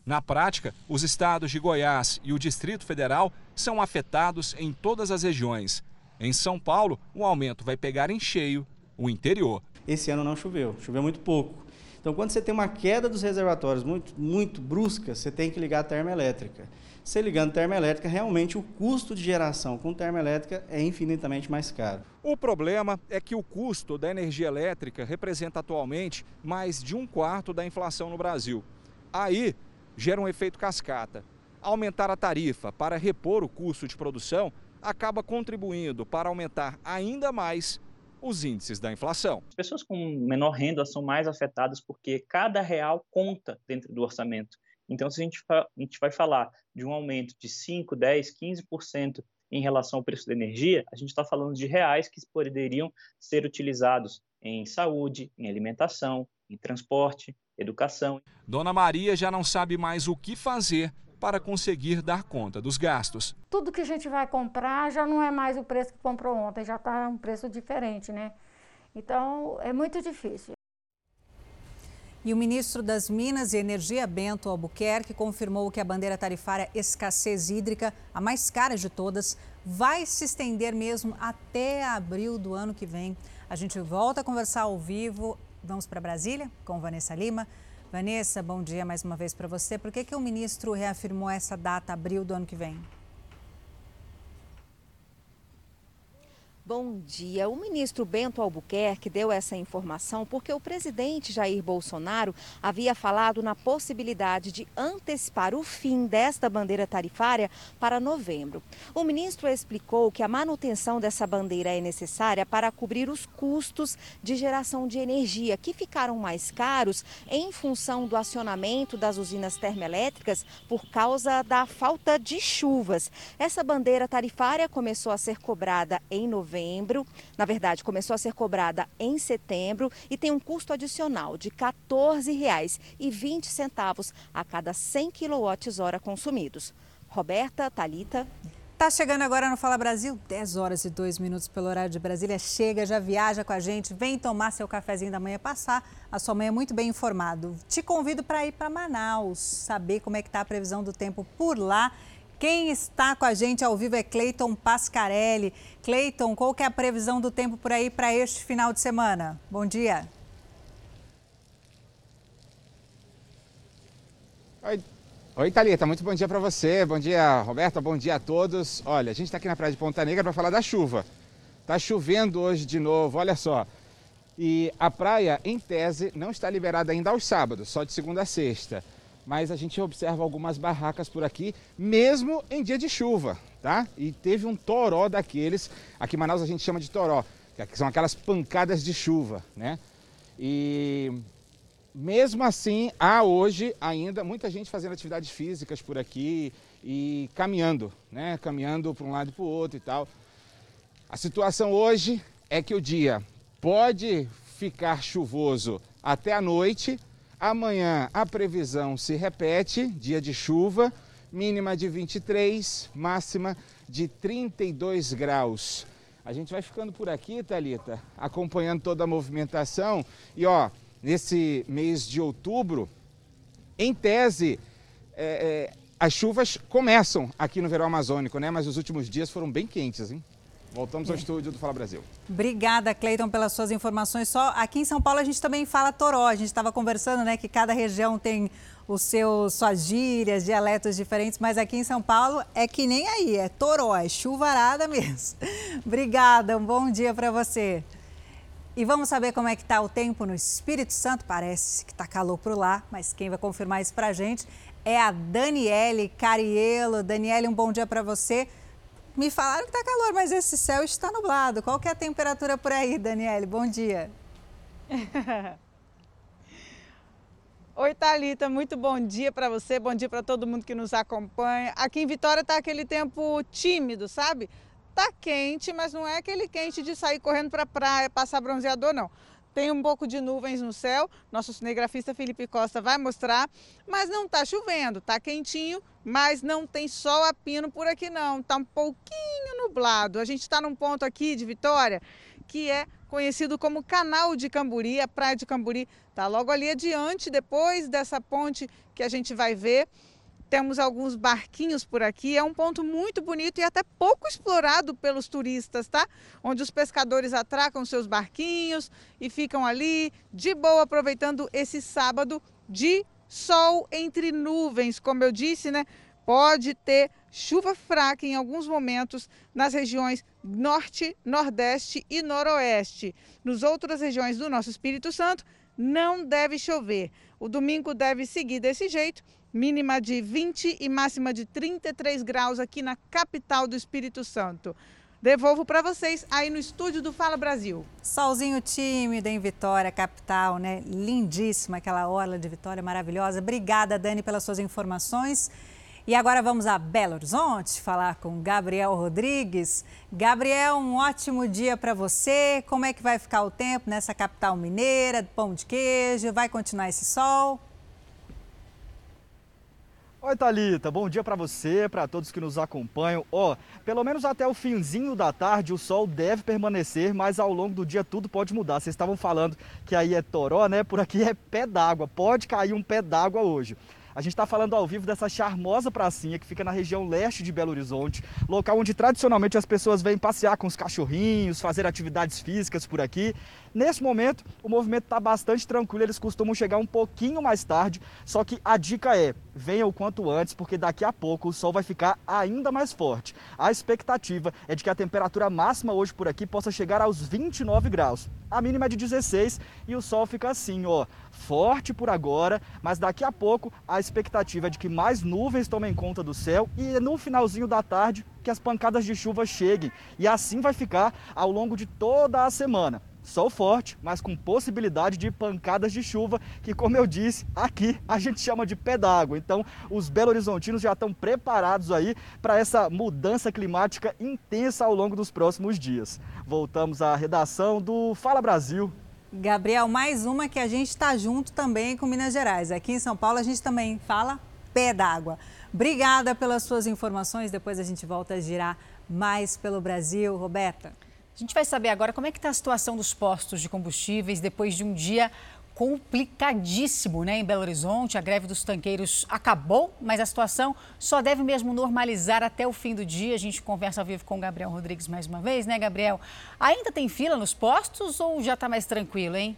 Na prática, os estados de Goiás e o Distrito Federal são afetados em todas as regiões. Em São Paulo, o aumento vai pegar em cheio o interior. Esse ano não choveu, choveu muito pouco. Então, quando você tem uma queda dos reservatórios muito, muito brusca, você tem que ligar a termoelétrica. Se ligando a termoelétrica, realmente o custo de geração com termoelétrica é infinitamente mais caro. O problema é que o custo da energia elétrica representa atualmente mais de um quarto da inflação no Brasil. Aí, gera um efeito cascata. Aumentar a tarifa para repor o custo de produção acaba contribuindo para aumentar ainda mais os índices da inflação. As pessoas com menor renda são mais afetadas porque cada real conta dentro do orçamento. Então, se a gente, a gente vai falar de um aumento de 5, 10, 15% em relação ao preço da energia, a gente está falando de reais que poderiam ser utilizados em saúde, em alimentação, em transporte, educação. Dona Maria já não sabe mais o que fazer para conseguir dar conta dos gastos. Tudo que a gente vai comprar já não é mais o preço que comprou ontem, já está um preço diferente, né? Então é muito difícil. E o ministro das Minas e Energia, Bento Albuquerque, confirmou que a bandeira tarifária escassez hídrica, a mais cara de todas, vai se estender mesmo até abril do ano que vem. A gente volta a conversar ao vivo Vamos para Brasília com Vanessa Lima. Vanessa, bom dia mais uma vez para você. Por que, que o ministro reafirmou essa data, abril do ano que vem? Bom dia. O ministro Bento Albuquerque deu essa informação porque o presidente Jair Bolsonaro havia falado na possibilidade de antecipar o fim desta bandeira tarifária para novembro. O ministro explicou que a manutenção dessa bandeira é necessária para cobrir os custos de geração de energia, que ficaram mais caros em função do acionamento das usinas termoelétricas por causa da falta de chuvas. Essa bandeira tarifária começou a ser cobrada em novembro novembro. Na verdade, começou a ser cobrada em setembro e tem um custo adicional de R$ 14,20 a cada 100 kWh consumidos. Roberta, Talita. Tá chegando agora no Fala Brasil, 10 horas e 2 minutos pelo horário de Brasília. Chega, já viaja com a gente, vem tomar seu cafezinho da manhã, passar a sua manhã muito bem informado. Te convido para ir para Manaus, saber como é que tá a previsão do tempo por lá quem está com a gente ao vivo é Cleiton Pascarelli. Cleiton, qual que é a previsão do tempo por aí para este final de semana? Bom dia. Oi, Oi Thalita, muito bom dia para você. Bom dia, Roberta, bom dia a todos. Olha, a gente está aqui na Praia de Ponta Negra para falar da chuva. Tá chovendo hoje de novo, olha só. E a praia, em tese, não está liberada ainda aos sábados, só de segunda a sexta mas a gente observa algumas barracas por aqui, mesmo em dia de chuva, tá? E teve um toró daqueles, aqui em Manaus a gente chama de toró, que são aquelas pancadas de chuva, né? E mesmo assim, há hoje ainda muita gente fazendo atividades físicas por aqui e caminhando, né? Caminhando para um lado e para o outro e tal. A situação hoje é que o dia pode ficar chuvoso até a noite, Amanhã a previsão se repete, dia de chuva, mínima de 23, máxima de 32 graus. A gente vai ficando por aqui, Talita, acompanhando toda a movimentação. E ó, nesse mês de outubro, em tese, é, é, as chuvas começam aqui no verão amazônico, né? Mas os últimos dias foram bem quentes, hein? Voltamos ao estúdio do Fala Brasil. Obrigada, Cleiton, pelas suas informações. Só aqui em São Paulo a gente também fala toró. A gente estava conversando, né, que cada região tem os seus suas gírias, dialetos diferentes, mas aqui em São Paulo é que nem aí, é toró, é chuvarada mesmo. Obrigada, um bom dia para você. E vamos saber como é que está o tempo no Espírito Santo. Parece que está calor por lá, mas quem vai confirmar isso para a gente é a Daniele Carielo. Daniele, um bom dia para você. Me falaram que está calor, mas esse céu está nublado. Qual que é a temperatura por aí, Daniele? Bom dia. Oi, Thalita, muito bom dia para você, bom dia para todo mundo que nos acompanha. Aqui em Vitória está aquele tempo tímido, sabe? Tá quente, mas não é aquele quente de sair correndo para praia, passar bronzeador, não. Tem um pouco de nuvens no céu, nosso cinegrafista Felipe Costa vai mostrar, mas não está chovendo, está quentinho, mas não tem sol a pino por aqui não, está um pouquinho nublado. A gente está num ponto aqui de Vitória que é conhecido como Canal de Camburi, a Praia de Camburi está logo ali adiante, depois dessa ponte que a gente vai ver. Temos alguns barquinhos por aqui, é um ponto muito bonito e até pouco explorado pelos turistas, tá? Onde os pescadores atracam seus barquinhos e ficam ali de boa aproveitando esse sábado de sol entre nuvens, como eu disse, né? Pode ter chuva fraca em alguns momentos nas regiões norte, nordeste e noroeste. Nos outras regiões do nosso Espírito Santo não deve chover. O domingo deve seguir desse jeito mínima de 20 e máxima de 33 graus aqui na capital do Espírito Santo. Devolvo para vocês aí no estúdio do Fala Brasil. Solzinho tímido em Vitória, capital, né? Lindíssima aquela orla de Vitória, maravilhosa. Obrigada, Dani, pelas suas informações. E agora vamos a Belo Horizonte falar com Gabriel Rodrigues. Gabriel, um ótimo dia para você. Como é que vai ficar o tempo nessa capital mineira, pão de queijo? Vai continuar esse sol? Oi, Thalita, bom dia para você, para todos que nos acompanham. Ó, oh, pelo menos até o finzinho da tarde o sol deve permanecer, mas ao longo do dia tudo pode mudar. Vocês estavam falando que aí é toró, né? Por aqui é pé d'água, pode cair um pé d'água hoje. A gente está falando ao vivo dessa charmosa pracinha que fica na região leste de Belo Horizonte, local onde tradicionalmente as pessoas vêm passear com os cachorrinhos, fazer atividades físicas por aqui. Nesse momento, o movimento está bastante tranquilo, eles costumam chegar um pouquinho mais tarde, só que a dica é venha o quanto antes, porque daqui a pouco o sol vai ficar ainda mais forte. A expectativa é de que a temperatura máxima hoje por aqui possa chegar aos 29 graus. A mínima é de 16 e o sol fica assim, ó, forte por agora, mas daqui a pouco a expectativa é de que mais nuvens tomem conta do céu e no finalzinho da tarde que as pancadas de chuva cheguem. E assim vai ficar ao longo de toda a semana. Sol forte, mas com possibilidade de pancadas de chuva, que, como eu disse, aqui a gente chama de pé d'água. Então, os Belo Horizontinos já estão preparados aí para essa mudança climática intensa ao longo dos próximos dias. Voltamos à redação do Fala Brasil. Gabriel, mais uma que a gente está junto também com Minas Gerais. Aqui em São Paulo a gente também fala pé d'água. Obrigada pelas suas informações. Depois a gente volta a girar mais pelo Brasil. Roberta. Gente vai saber agora como é que está a situação dos postos de combustíveis depois de um dia complicadíssimo né, em Belo Horizonte. A greve dos tanqueiros acabou, mas a situação só deve mesmo normalizar até o fim do dia. A gente conversa ao vivo com o Gabriel Rodrigues mais uma vez, né, Gabriel? Ainda tem fila nos postos ou já está mais tranquilo, hein?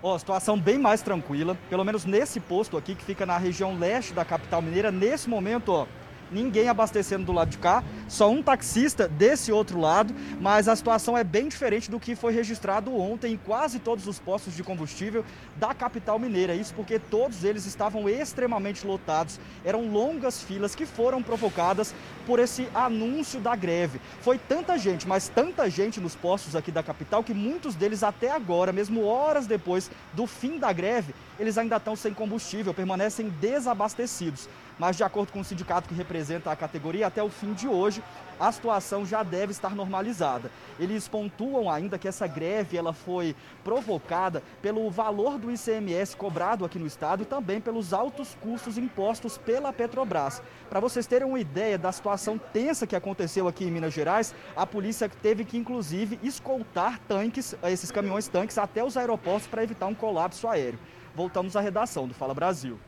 Oh, situação bem mais tranquila, pelo menos nesse posto aqui que fica na região leste da capital mineira. Nesse momento, ó, ninguém abastecendo do lado de cá, só um taxista desse outro lado, mas a situação é bem diferente do que foi registrado ontem em quase todos os postos de combustível da capital mineira. Isso porque todos eles estavam extremamente lotados, eram longas filas que foram provocadas por esse anúncio da greve. Foi tanta gente, mas tanta gente nos postos aqui da capital que muitos deles até agora, mesmo horas depois do fim da greve, eles ainda estão sem combustível, permanecem desabastecidos mas de acordo com o sindicato que representa a categoria, até o fim de hoje a situação já deve estar normalizada. Eles pontuam ainda que essa greve ela foi provocada pelo valor do ICMS cobrado aqui no estado e também pelos altos custos impostos pela Petrobras. Para vocês terem uma ideia da situação tensa que aconteceu aqui em Minas Gerais, a polícia teve que inclusive escoltar tanques, esses caminhões tanques até os aeroportos para evitar um colapso aéreo. Voltamos à redação do Fala Brasil.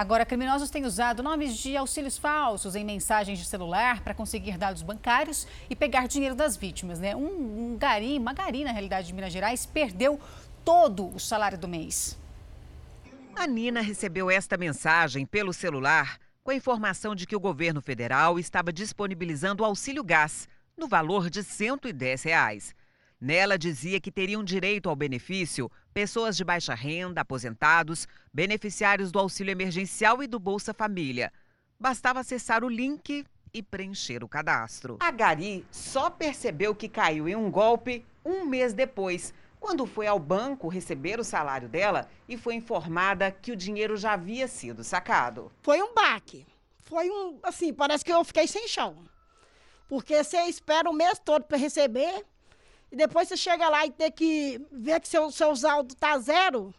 Agora, criminosos têm usado nomes de auxílios falsos em mensagens de celular para conseguir dados bancários e pegar dinheiro das vítimas. Né? Um, um gari, uma gari, na realidade, de Minas Gerais, perdeu todo o salário do mês. A Nina recebeu esta mensagem pelo celular com a informação de que o governo federal estava disponibilizando o auxílio gás no valor de 110 reais. Nela dizia que teriam direito ao benefício pessoas de baixa renda, aposentados, beneficiários do auxílio emergencial e do Bolsa Família. Bastava acessar o link e preencher o cadastro. A Gari só percebeu que caiu em um golpe um mês depois, quando foi ao banco receber o salário dela e foi informada que o dinheiro já havia sido sacado. Foi um baque. Foi um, assim, parece que eu fiquei sem chão. Porque você espera o mês todo para receber e depois você chega lá e tem que ver que seu, seu saldo está zero,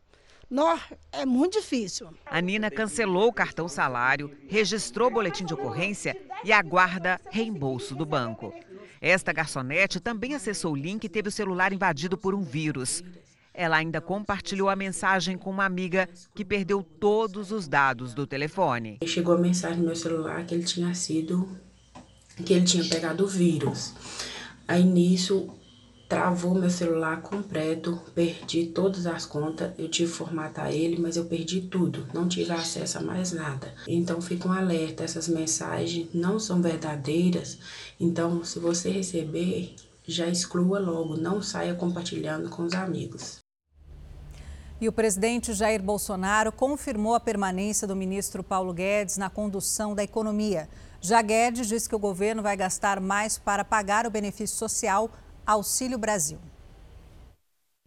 não, é muito difícil. A Nina cancelou o cartão salário, registrou o boletim de ocorrência e aguarda reembolso do banco. Esta garçonete também acessou o link e teve o celular invadido por um vírus. Ela ainda compartilhou a mensagem com uma amiga que perdeu todos os dados do telefone. Chegou a mensagem no meu celular que ele tinha sido, que ele tinha pegado o vírus. Aí nisso travou meu celular completo, perdi todas as contas, eu tive que formatar ele, mas eu perdi tudo, não tive acesso a mais nada. Então fica um alerta, essas mensagens não são verdadeiras, então se você receber, já exclua logo, não saia compartilhando com os amigos. E o presidente Jair Bolsonaro confirmou a permanência do ministro Paulo Guedes na condução da economia. Já Guedes disse que o governo vai gastar mais para pagar o benefício social Auxílio Brasil.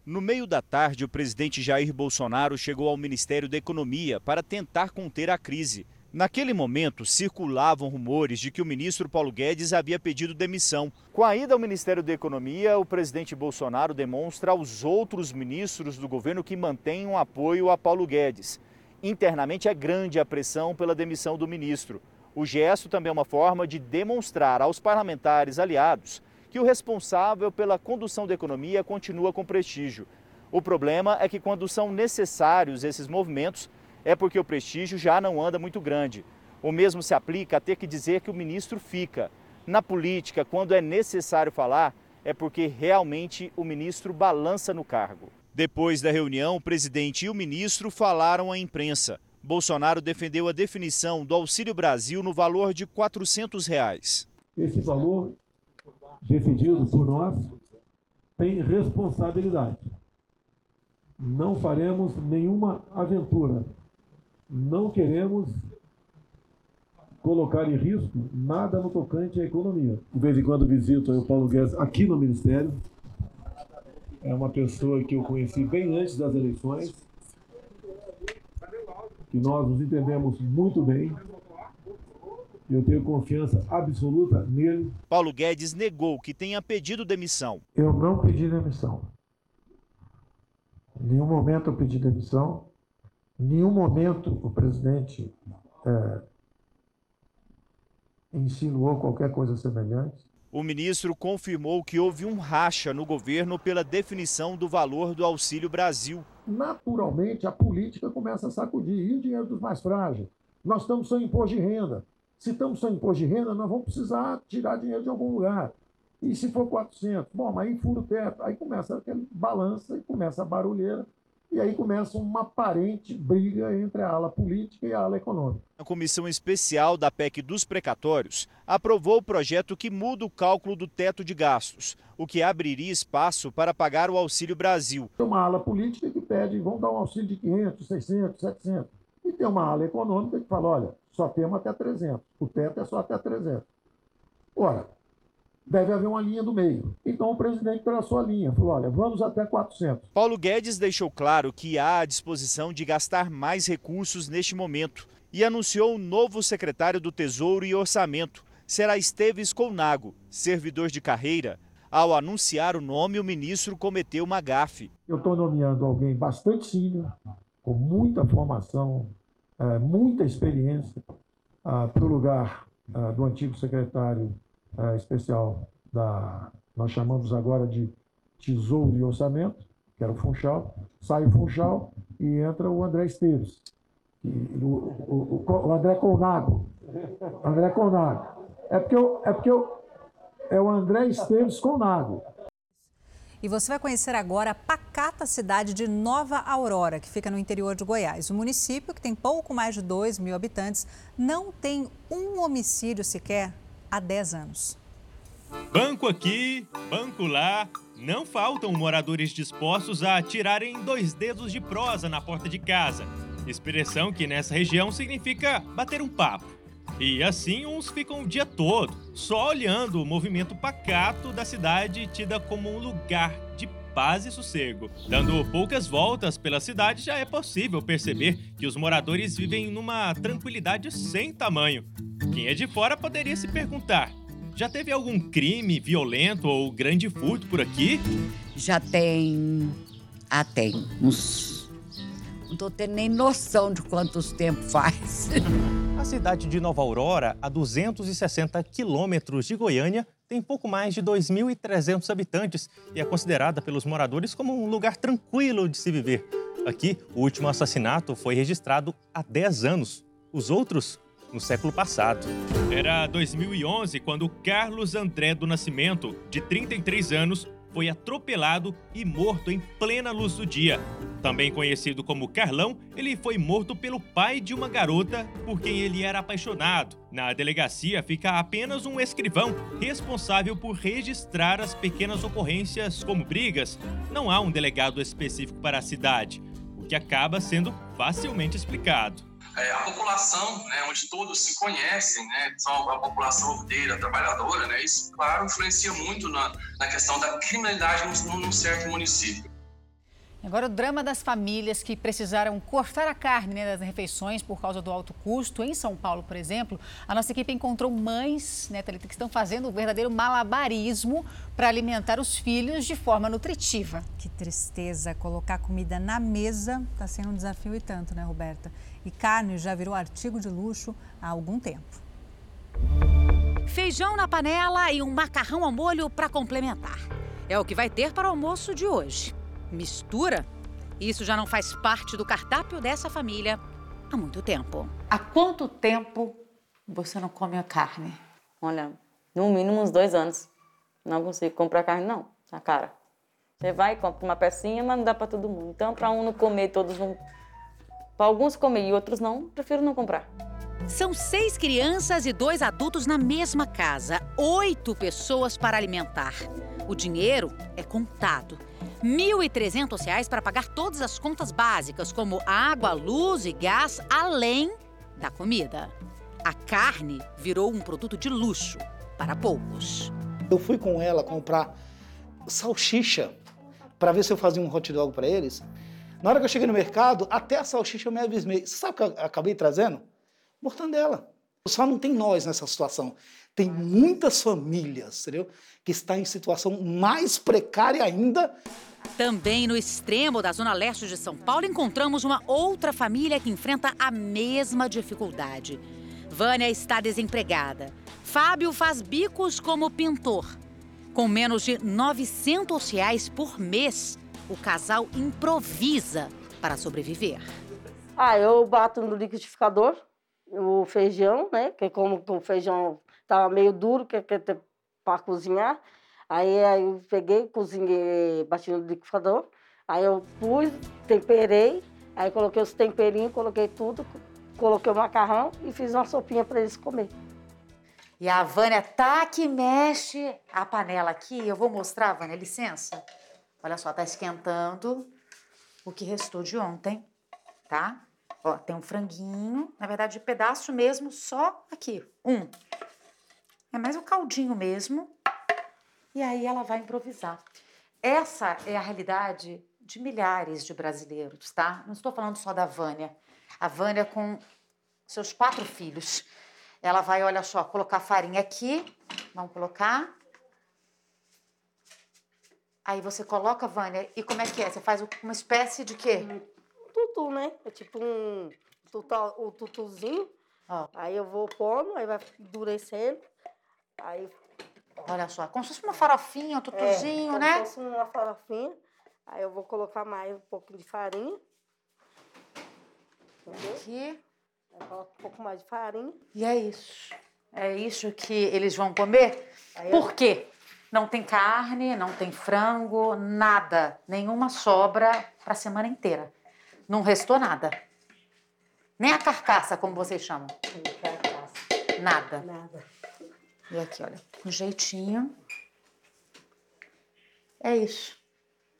No meio da tarde, o presidente Jair Bolsonaro chegou ao Ministério da Economia para tentar conter a crise. Naquele momento, circulavam rumores de que o ministro Paulo Guedes havia pedido demissão. Com a ida ao Ministério da Economia, o presidente Bolsonaro demonstra aos outros ministros do governo que mantêm um apoio a Paulo Guedes. Internamente é grande a pressão pela demissão do ministro. O gesto também é uma forma de demonstrar aos parlamentares aliados que o responsável pela condução da economia continua com prestígio. O problema é que quando são necessários esses movimentos, é porque o prestígio já não anda muito grande. O mesmo se aplica a ter que dizer que o ministro fica. Na política, quando é necessário falar, é porque realmente o ministro balança no cargo. Depois da reunião, o presidente e o ministro falaram à imprensa. Bolsonaro defendeu a definição do Auxílio Brasil no valor de 400 reais. Esse valor decidido por nós tem responsabilidade. Não faremos nenhuma aventura. Não queremos colocar em risco nada no tocante à economia. De vez em quando visito o Paulo Guedes aqui no Ministério. É uma pessoa que eu conheci bem antes das eleições, que nós nos entendemos muito bem. Eu tenho confiança absoluta nele. Paulo Guedes negou que tenha pedido demissão. Eu não pedi demissão. Em nenhum momento eu pedi demissão. Em nenhum momento o presidente é, insinuou qualquer coisa semelhante. O ministro confirmou que houve um racha no governo pela definição do valor do Auxílio Brasil. Naturalmente, a política começa a sacudir e o dinheiro dos mais frágeis. Nós estamos sem imposto de renda. Se estamos sem imposto de renda, nós vamos precisar tirar dinheiro de algum lugar. E se for 400? Bom, mas aí fura o teto. Aí começa aquele balança e começa a barulheira. E aí começa uma aparente briga entre a ala política e a ala econômica. A comissão especial da PEC dos precatórios aprovou o projeto que muda o cálculo do teto de gastos, o que abriria espaço para pagar o Auxílio Brasil. Tem uma ala política que pede, vamos dar um auxílio de 500, 600, 700. E tem uma ala econômica que fala, olha, só temos até 300. O teto é só até 300. Ora, deve haver uma linha do meio. Então o presidente traçou a linha, falou: olha, vamos até 400. Paulo Guedes deixou claro que há a disposição de gastar mais recursos neste momento e anunciou um novo secretário do Tesouro e Orçamento. Será Esteves Colnago, servidor de carreira. Ao anunciar o nome, o ministro cometeu uma gafe. Eu estou nomeando alguém bastante senior, com muita formação, é, muita experiência, ah, para o lugar ah, do antigo secretário é, especial da. Nós chamamos agora de Tesouro e Orçamento, que era o Funchal. Sai o Funchal e entra o André Esteves. E, o, o, o, André Colnago. André Colnago. É porque, eu, é porque eu, é o André Esteves Colnago. E você vai conhecer agora a pacata cidade de Nova Aurora, que fica no interior de Goiás. O município, que tem pouco mais de 2 mil habitantes, não tem um homicídio sequer há 10 anos. Banco aqui, banco lá. Não faltam moradores dispostos a tirarem dois dedos de prosa na porta de casa. Expressão que nessa região significa bater um papo. E assim uns ficam o dia todo, só olhando o movimento pacato da cidade tida como um lugar de paz e sossego. Dando poucas voltas pela cidade, já é possível perceber que os moradores vivem numa tranquilidade sem tamanho. Quem é de fora poderia se perguntar: já teve algum crime violento ou grande furto por aqui? Já tem. Ah, tem. Uns. Não tô tendo nem noção de quantos tempo faz. A cidade de Nova Aurora, a 260 quilômetros de Goiânia, tem pouco mais de 2.300 habitantes e é considerada pelos moradores como um lugar tranquilo de se viver. Aqui, o último assassinato foi registrado há 10 anos. Os outros no século passado. Era 2011 quando Carlos André do Nascimento, de 33 anos, foi atropelado e morto em plena luz do dia. Também conhecido como Carlão, ele foi morto pelo pai de uma garota por quem ele era apaixonado. Na delegacia fica apenas um escrivão responsável por registrar as pequenas ocorrências como brigas. Não há um delegado específico para a cidade, o que acaba sendo facilmente explicado é, a população, né, onde todos se conhecem, né, são a população ordeira, trabalhadora, né, isso, claro, influencia muito na, na questão da criminalidade num, num certo município. Agora, o drama das famílias que precisaram cortar a carne né, das refeições por causa do alto custo. Em São Paulo, por exemplo, a nossa equipe encontrou mães né, Thalita, que estão fazendo um verdadeiro malabarismo para alimentar os filhos de forma nutritiva. Que tristeza. Colocar comida na mesa está sendo um desafio e tanto, né, Roberta? E carne já virou artigo de luxo há algum tempo. Feijão na panela e um macarrão ao molho para complementar. É o que vai ter para o almoço de hoje. Mistura? Isso já não faz parte do cardápio dessa família há muito tempo. Há quanto tempo você não come a carne? Olha, no mínimo uns dois anos. Não consigo comprar carne, não, a cara. Você vai e compra uma pecinha, mas não dá para todo mundo. Então, para um não comer, todos vão Para alguns comer e outros não, prefiro não comprar. São seis crianças e dois adultos na mesma casa, oito pessoas para alimentar. O dinheiro é contado. R$ 1.300 para pagar todas as contas básicas, como água, luz e gás, além da comida. A carne virou um produto de luxo para poucos. Eu fui com ela comprar salsicha para ver se eu fazia um hot dog para eles. Na hora que eu cheguei no mercado, até a salsicha eu me avismei. Sabe o que eu acabei trazendo? Mortandela. Só não tem nós nessa situação. Tem muitas famílias, entendeu? Que estão em situação mais precária ainda. Também no extremo da zona leste de São Paulo, encontramos uma outra família que enfrenta a mesma dificuldade. Vânia está desempregada. Fábio faz bicos como pintor. Com menos de 900 reais por mês, o casal improvisa para sobreviver. Ah, eu bato no liquidificador o feijão, né? Que como o feijão estava meio duro, que, que para cozinhar. Aí, aí eu peguei, cozinhei, bati no liquidificador. Aí eu pus, temperei, aí coloquei os temperinhos, coloquei tudo, coloquei o macarrão e fiz uma sopinha para eles comer. E a Vânia tá que mexe a panela aqui. Eu vou mostrar, Vânia, licença. Olha só, tá esquentando o que restou de ontem, tá? Ó, tem um franguinho, na verdade, de pedaço mesmo, só aqui, um. É mais o um caldinho mesmo. E aí ela vai improvisar. Essa é a realidade de milhares de brasileiros, tá? Não estou falando só da Vânia. A Vânia com seus quatro filhos. Ela vai, olha só, colocar farinha aqui. Vamos colocar. Aí você coloca, Vânia, e como é que é? Você faz uma espécie de quê? tutu, né? É tipo um tutu, o tutuzinho. Ó. Aí eu vou pondo, aí vai endurecendo. Aí. Olha só, como se fosse uma farofinha, um tutuzinho, é, né? Como se fosse uma farofinha. Aí eu vou colocar mais um pouquinho de farinha. Entendeu? Aqui. Aí coloco um pouco mais de farinha. E é isso. É isso que eles vão comer? Aí Por eu... quê? Não tem carne, não tem frango, nada. Nenhuma sobra para a semana inteira. Não restou nada. Nem a carcaça, como vocês chamam. Carcaça. Nada. Nada. E aqui, olha, um jeitinho. É isso.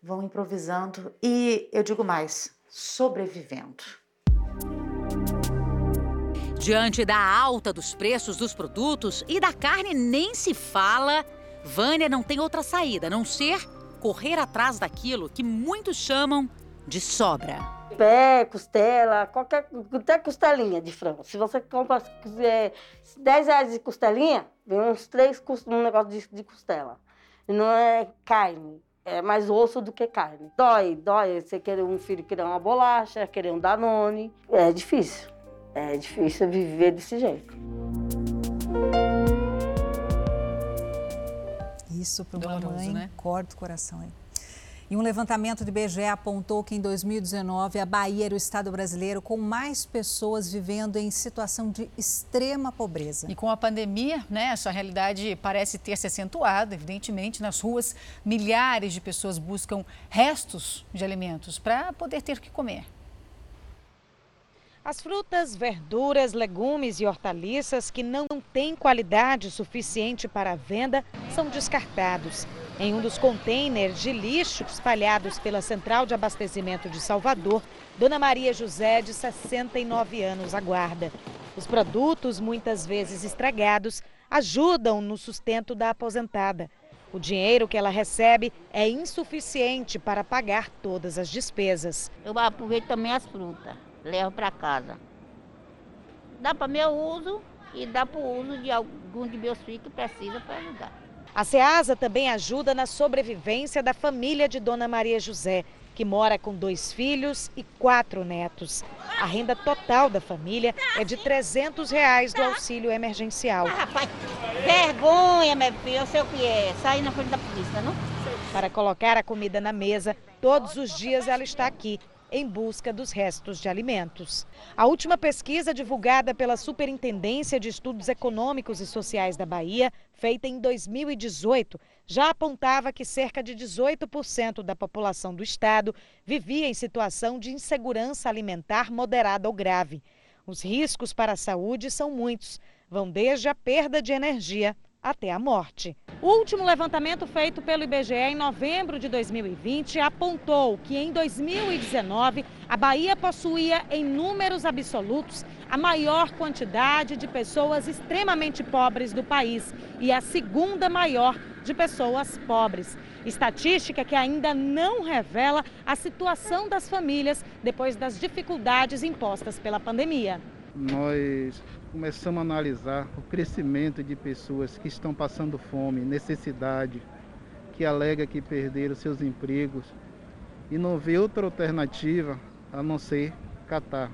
Vão improvisando e, eu digo mais, sobrevivendo. Diante da alta dos preços dos produtos e da carne nem se fala, Vânia não tem outra saída a não ser correr atrás daquilo que muitos chamam de sobra pé, costela, qualquer, até costelinha de frango. Se você compra é, 10 reais de costelinha, uns três um negócio de, de costela. Não é carne, é mais osso do que carne. Dói, dói. Você querer um filho querer uma bolacha, querer um danone. É difícil. É difícil viver desse jeito. Isso para uma mãe né? corta o coração, hein? E um levantamento do IBGE apontou que em 2019 a Bahia era o estado brasileiro com mais pessoas vivendo em situação de extrema pobreza. E com a pandemia, né, essa realidade parece ter se acentuado, evidentemente, nas ruas, milhares de pessoas buscam restos de alimentos para poder ter o que comer. As frutas, verduras, legumes e hortaliças que não têm qualidade suficiente para a venda são descartados. Em um dos contêineres de lixo espalhados pela Central de Abastecimento de Salvador, Dona Maria José, de 69 anos, aguarda. Os produtos, muitas vezes estragados, ajudam no sustento da aposentada. O dinheiro que ela recebe é insuficiente para pagar todas as despesas. Eu aproveito também as frutas, levo para casa. Dá para meu uso e dá para o uso de algum de meus filhos que precisa para ajudar. A SEASA também ajuda na sobrevivência da família de Dona Maria José, que mora com dois filhos e quatro netos. A renda total da família é de 300 reais do auxílio emergencial. Ah, rapaz, vergonha, meu filho, eu sei o que é, sair na frente da polícia, não? Para colocar a comida na mesa, todos os dias ela está aqui, em busca dos restos de alimentos. A última pesquisa divulgada pela Superintendência de Estudos Econômicos e Sociais da Bahia, feita em 2018, já apontava que cerca de 18% da população do estado vivia em situação de insegurança alimentar moderada ou grave. Os riscos para a saúde são muitos, vão desde a perda de energia até a morte. O último levantamento feito pelo IBGE em novembro de 2020 apontou que em 2019 a Bahia possuía, em números absolutos, a maior quantidade de pessoas extremamente pobres do país e a segunda maior de pessoas pobres. Estatística que ainda não revela a situação das famílias depois das dificuldades impostas pela pandemia. Nós começamos a analisar o crescimento de pessoas que estão passando fome, necessidade, que alega que perderam seus empregos e não vê outra alternativa a não ser catar.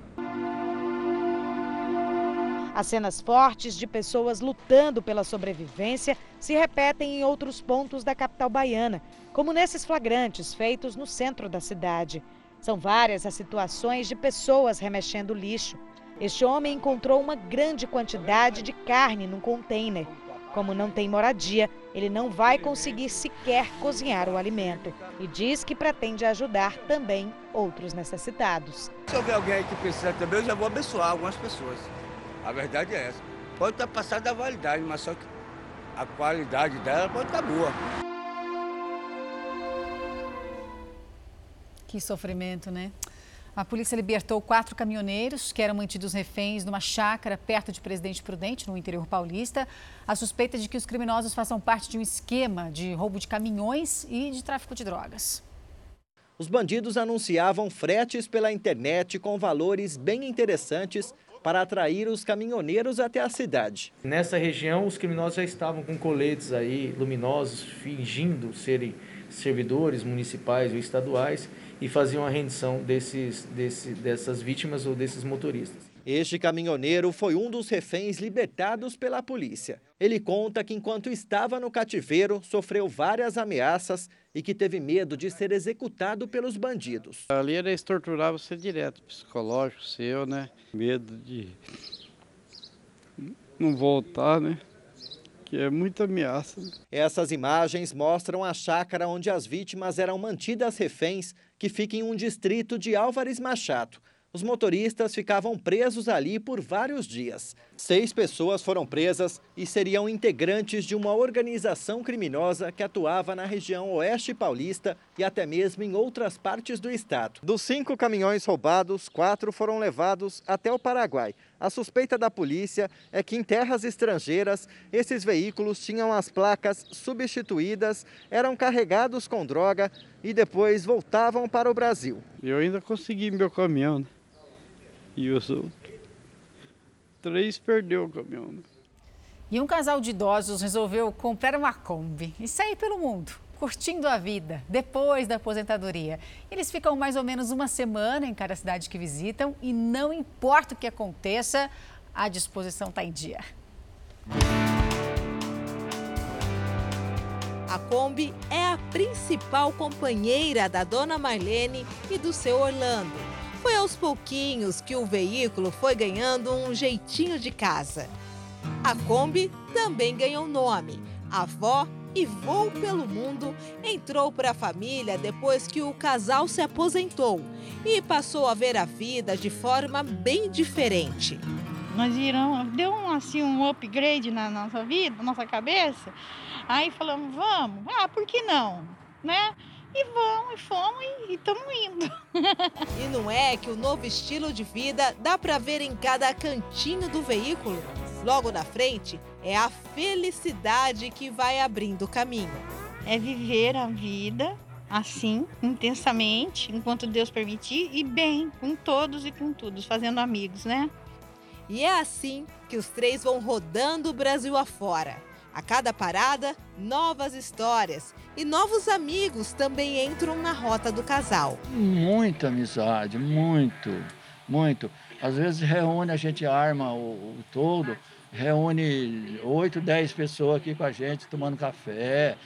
As cenas fortes de pessoas lutando pela sobrevivência se repetem em outros pontos da capital baiana, como nesses flagrantes feitos no centro da cidade. São várias as situações de pessoas remexendo lixo. Este homem encontrou uma grande quantidade de carne num container. Como não tem moradia, ele não vai conseguir sequer cozinhar o alimento e diz que pretende ajudar também outros necessitados. Se houver alguém aí que precisa também, eu já vou abençoar algumas pessoas. A verdade é essa. Pode estar passada da validade, mas só que a qualidade dela pode estar boa. Que sofrimento, né? A polícia libertou quatro caminhoneiros que eram mantidos reféns numa chácara perto de Presidente Prudente, no interior paulista. A suspeita de que os criminosos façam parte de um esquema de roubo de caminhões e de tráfico de drogas. Os bandidos anunciavam fretes pela internet com valores bem interessantes para atrair os caminhoneiros até a cidade. Nessa região, os criminosos já estavam com coletes aí luminosos, fingindo serem servidores municipais ou estaduais e faziam a rendição desses, desse, dessas vítimas ou desses motoristas. Este caminhoneiro foi um dos reféns libertados pela polícia. Ele conta que enquanto estava no cativeiro, sofreu várias ameaças e que teve medo de ser executado pelos bandidos. Ali eles torturavam você direto, psicológico seu, né? Medo de não voltar, né? Que é muita ameaça. Né? Essas imagens mostram a chácara onde as vítimas eram mantidas reféns, que fica em um distrito de Álvares Machado. Os motoristas ficavam presos ali por vários dias. Seis pessoas foram presas e seriam integrantes de uma organização criminosa que atuava na região oeste paulista e até mesmo em outras partes do estado. Dos cinco caminhões roubados, quatro foram levados até o Paraguai. A suspeita da polícia é que em terras estrangeiras, esses veículos tinham as placas substituídas, eram carregados com droga e depois voltavam para o Brasil. Eu ainda consegui meu caminhão. Né? E os outros. Três perdeu o caminhão. Né? E um casal de idosos resolveu comprar uma Kombi e sair pelo mundo, curtindo a vida depois da aposentadoria. Eles ficam mais ou menos uma semana em cada cidade que visitam e não importa o que aconteça, a disposição está em dia. A Kombi é a principal companheira da dona Marlene e do seu Orlando. Foi aos pouquinhos que o veículo foi ganhando um jeitinho de casa. A Kombi também ganhou nome. Avó e voo pelo mundo entrou para a família depois que o casal se aposentou e passou a ver a vida de forma bem diferente. Nós viram, deu um, assim, um upgrade na nossa vida, na nossa cabeça. Aí falamos, vamos, ah, por que não? Né? E vão, e fomos e estamos indo. e não é que o novo estilo de vida dá para ver em cada cantinho do veículo? Logo na frente é a felicidade que vai abrindo o caminho. É viver a vida assim, intensamente, enquanto Deus permitir, e bem, com todos e com todos, fazendo amigos, né? E é assim que os três vão rodando o Brasil afora a cada parada, novas histórias e novos amigos também entram na rota do casal. Muita amizade, muito, muito. Às vezes reúne, a gente arma o, o todo, reúne oito, dez pessoas aqui com a gente, tomando café,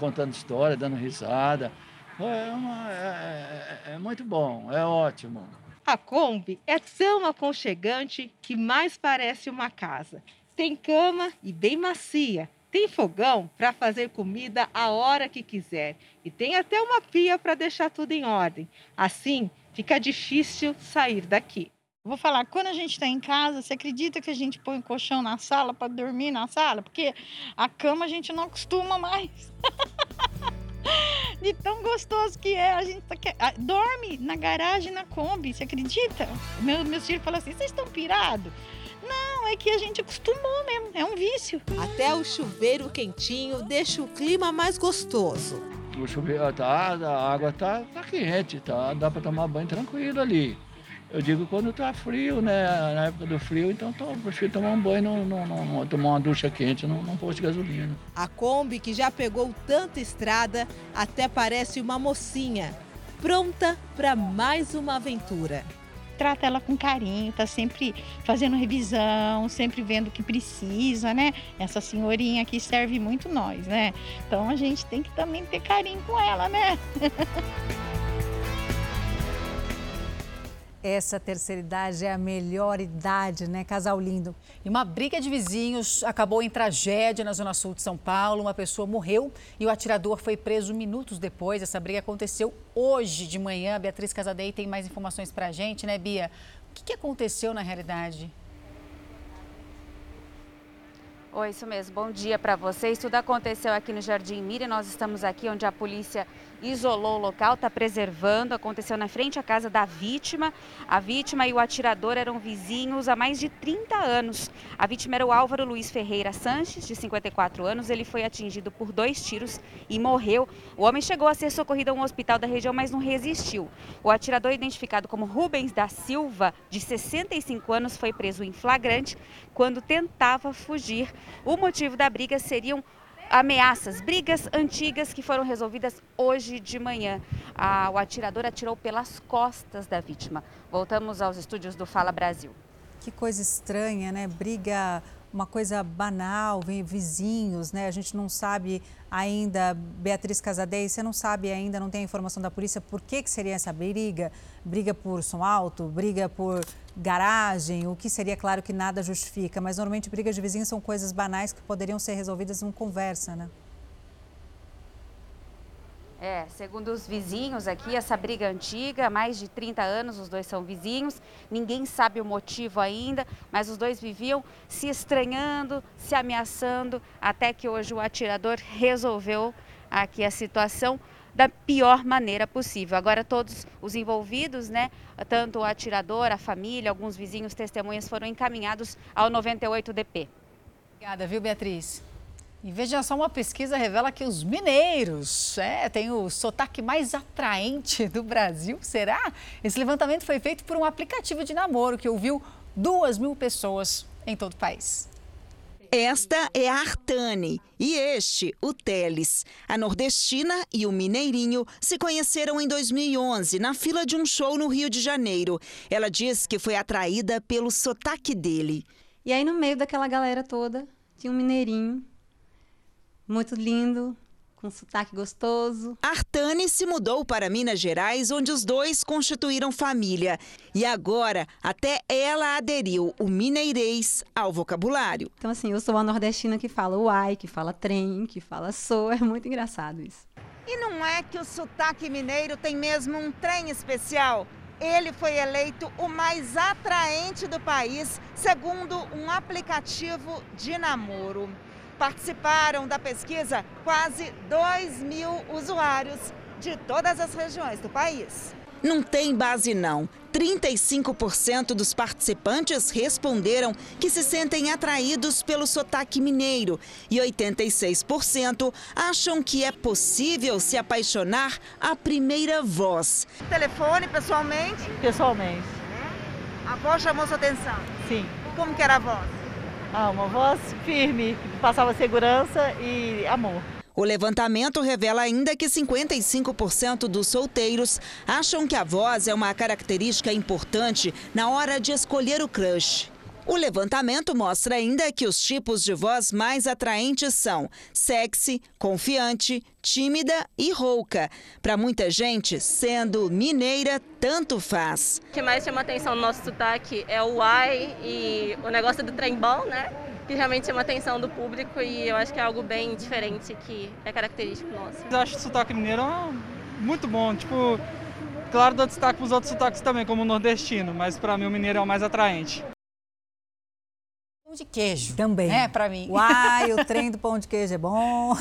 contando história, dando risada. É, uma, é, é, é muito bom, é ótimo. A Kombi é tão aconchegante que mais parece uma casa. Tem cama e bem macia. Tem fogão para fazer comida a hora que quiser. E tem até uma pia para deixar tudo em ordem. Assim, fica difícil sair daqui. Vou falar, quando a gente está em casa, você acredita que a gente põe o colchão na sala para dormir na sala? Porque a cama a gente não acostuma mais. De tão gostoso que é, a gente tá, dorme na garagem, na Kombi, você acredita? Meu, meu filho falou assim: vocês estão pirados? Não, é que a gente acostumou mesmo, é um vício. Até o chuveiro quentinho deixa o clima mais gostoso. O chuveiro tá, a água tá, tá quente, tá, dá para tomar banho tranquilo ali. Eu digo quando tá frio, né? Na época do frio, então tô, prefiro tomar um banho, não, não, não tomar uma ducha quente, não, não posto de gasolina. A Kombi, que já pegou tanta estrada, até parece uma mocinha, pronta para mais uma aventura. Trata ela com carinho, tá sempre fazendo revisão, sempre vendo o que precisa, né? Essa senhorinha aqui serve muito nós, né? Então a gente tem que também ter carinho com ela, né? Essa terceira idade é a melhor idade, né? Casal lindo. E uma briga de vizinhos acabou em tragédia na zona sul de São Paulo. Uma pessoa morreu e o atirador foi preso minutos depois. Essa briga aconteceu hoje de manhã. Beatriz Casadei tem mais informações pra gente, né, Bia? O que aconteceu na realidade? Oi, isso mesmo. Bom dia para vocês. Tudo aconteceu aqui no Jardim Mira. Nós estamos aqui onde a polícia isolou o local, está preservando. Aconteceu na frente à casa da vítima. A vítima e o atirador eram vizinhos há mais de 30 anos. A vítima era o Álvaro Luiz Ferreira Sanches, de 54 anos. Ele foi atingido por dois tiros e morreu. O homem chegou a ser socorrido a um hospital da região, mas não resistiu. O atirador, identificado como Rubens da Silva, de 65 anos, foi preso em flagrante quando tentava fugir. O motivo da briga seriam ameaças, brigas antigas que foram resolvidas hoje de manhã. Ah, o atirador atirou pelas costas da vítima. Voltamos aos estúdios do Fala Brasil. Que coisa estranha, né? Briga, uma coisa banal, vem vizinhos, né? A gente não sabe ainda, Beatriz Casadei, você não sabe ainda, não tem a informação da polícia por que, que seria essa briga? Briga por som alto, briga por garagem, o que seria claro que nada justifica, mas normalmente brigas de vizinhos são coisas banais que poderiam ser resolvidas em conversa, né? É, segundo os vizinhos aqui, essa briga é antiga, mais de 30 anos, os dois são vizinhos, ninguém sabe o motivo ainda, mas os dois viviam se estranhando, se ameaçando, até que hoje o atirador resolveu aqui a situação da pior maneira possível. Agora todos os envolvidos, né, tanto o atirador, a família, alguns vizinhos, testemunhas foram encaminhados ao 98 DP. Obrigada, viu, Beatriz? E veja só, uma pesquisa revela que os mineiros é, têm o sotaque mais atraente do Brasil. Será? Esse levantamento foi feito por um aplicativo de namoro que ouviu duas mil pessoas em todo o país. Esta é a Artane e este, o Teles. A nordestina e o mineirinho se conheceram em 2011 na fila de um show no Rio de Janeiro. Ela diz que foi atraída pelo sotaque dele. E aí, no meio daquela galera toda, tinha um mineirinho, muito lindo, com sotaque gostoso. Artane se mudou para Minas Gerais, onde os dois constituíram família. E agora, até ela aderiu o mineirês ao vocabulário. Então, assim, eu sou a nordestina que fala uai, que fala trem, que fala sou. É muito engraçado isso. E não é que o sotaque mineiro tem mesmo um trem especial? Ele foi eleito o mais atraente do país, segundo um aplicativo de namoro. Participaram da pesquisa quase 2 mil usuários de todas as regiões do país. Não tem base, não. 35% dos participantes responderam que se sentem atraídos pelo sotaque mineiro e 86% acham que é possível se apaixonar à primeira voz. Telefone, pessoalmente? Pessoalmente. A voz chamou sua atenção? Sim. Como que era a voz? Ah, uma voz firme, que passava segurança e amor. O levantamento revela ainda que 55% dos solteiros acham que a voz é uma característica importante na hora de escolher o crush. O levantamento mostra ainda que os tipos de voz mais atraentes são sexy, confiante, tímida e rouca. Para muita gente, sendo mineira, tanto faz. O que mais chama atenção no nosso sotaque é o ai e o negócio do trem bom, né? Que realmente chama atenção do público e eu acho que é algo bem diferente que é característico nosso. Eu acho o sotaque mineiro muito bom, tipo, claro, dou destaque para os outros sotaques também, como o nordestino, mas para mim o mineiro é o mais atraente pão de queijo. Também. É, para mim. Uai, o trem do pão de queijo é bom.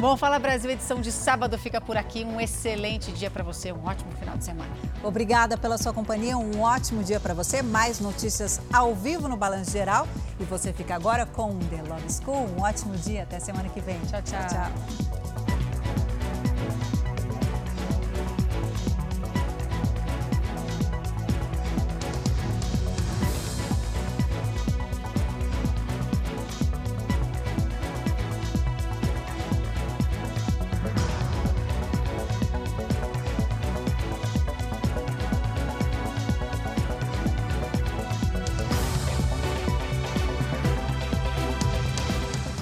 Bom, Fala Brasil, edição de sábado fica por aqui. Um excelente dia para você, um ótimo final de semana. Obrigada pela sua companhia, um ótimo dia para você. Mais notícias ao vivo no Balanço Geral. E você fica agora com The Love School. Um ótimo dia, até semana que vem. Tchau, tchau. tchau.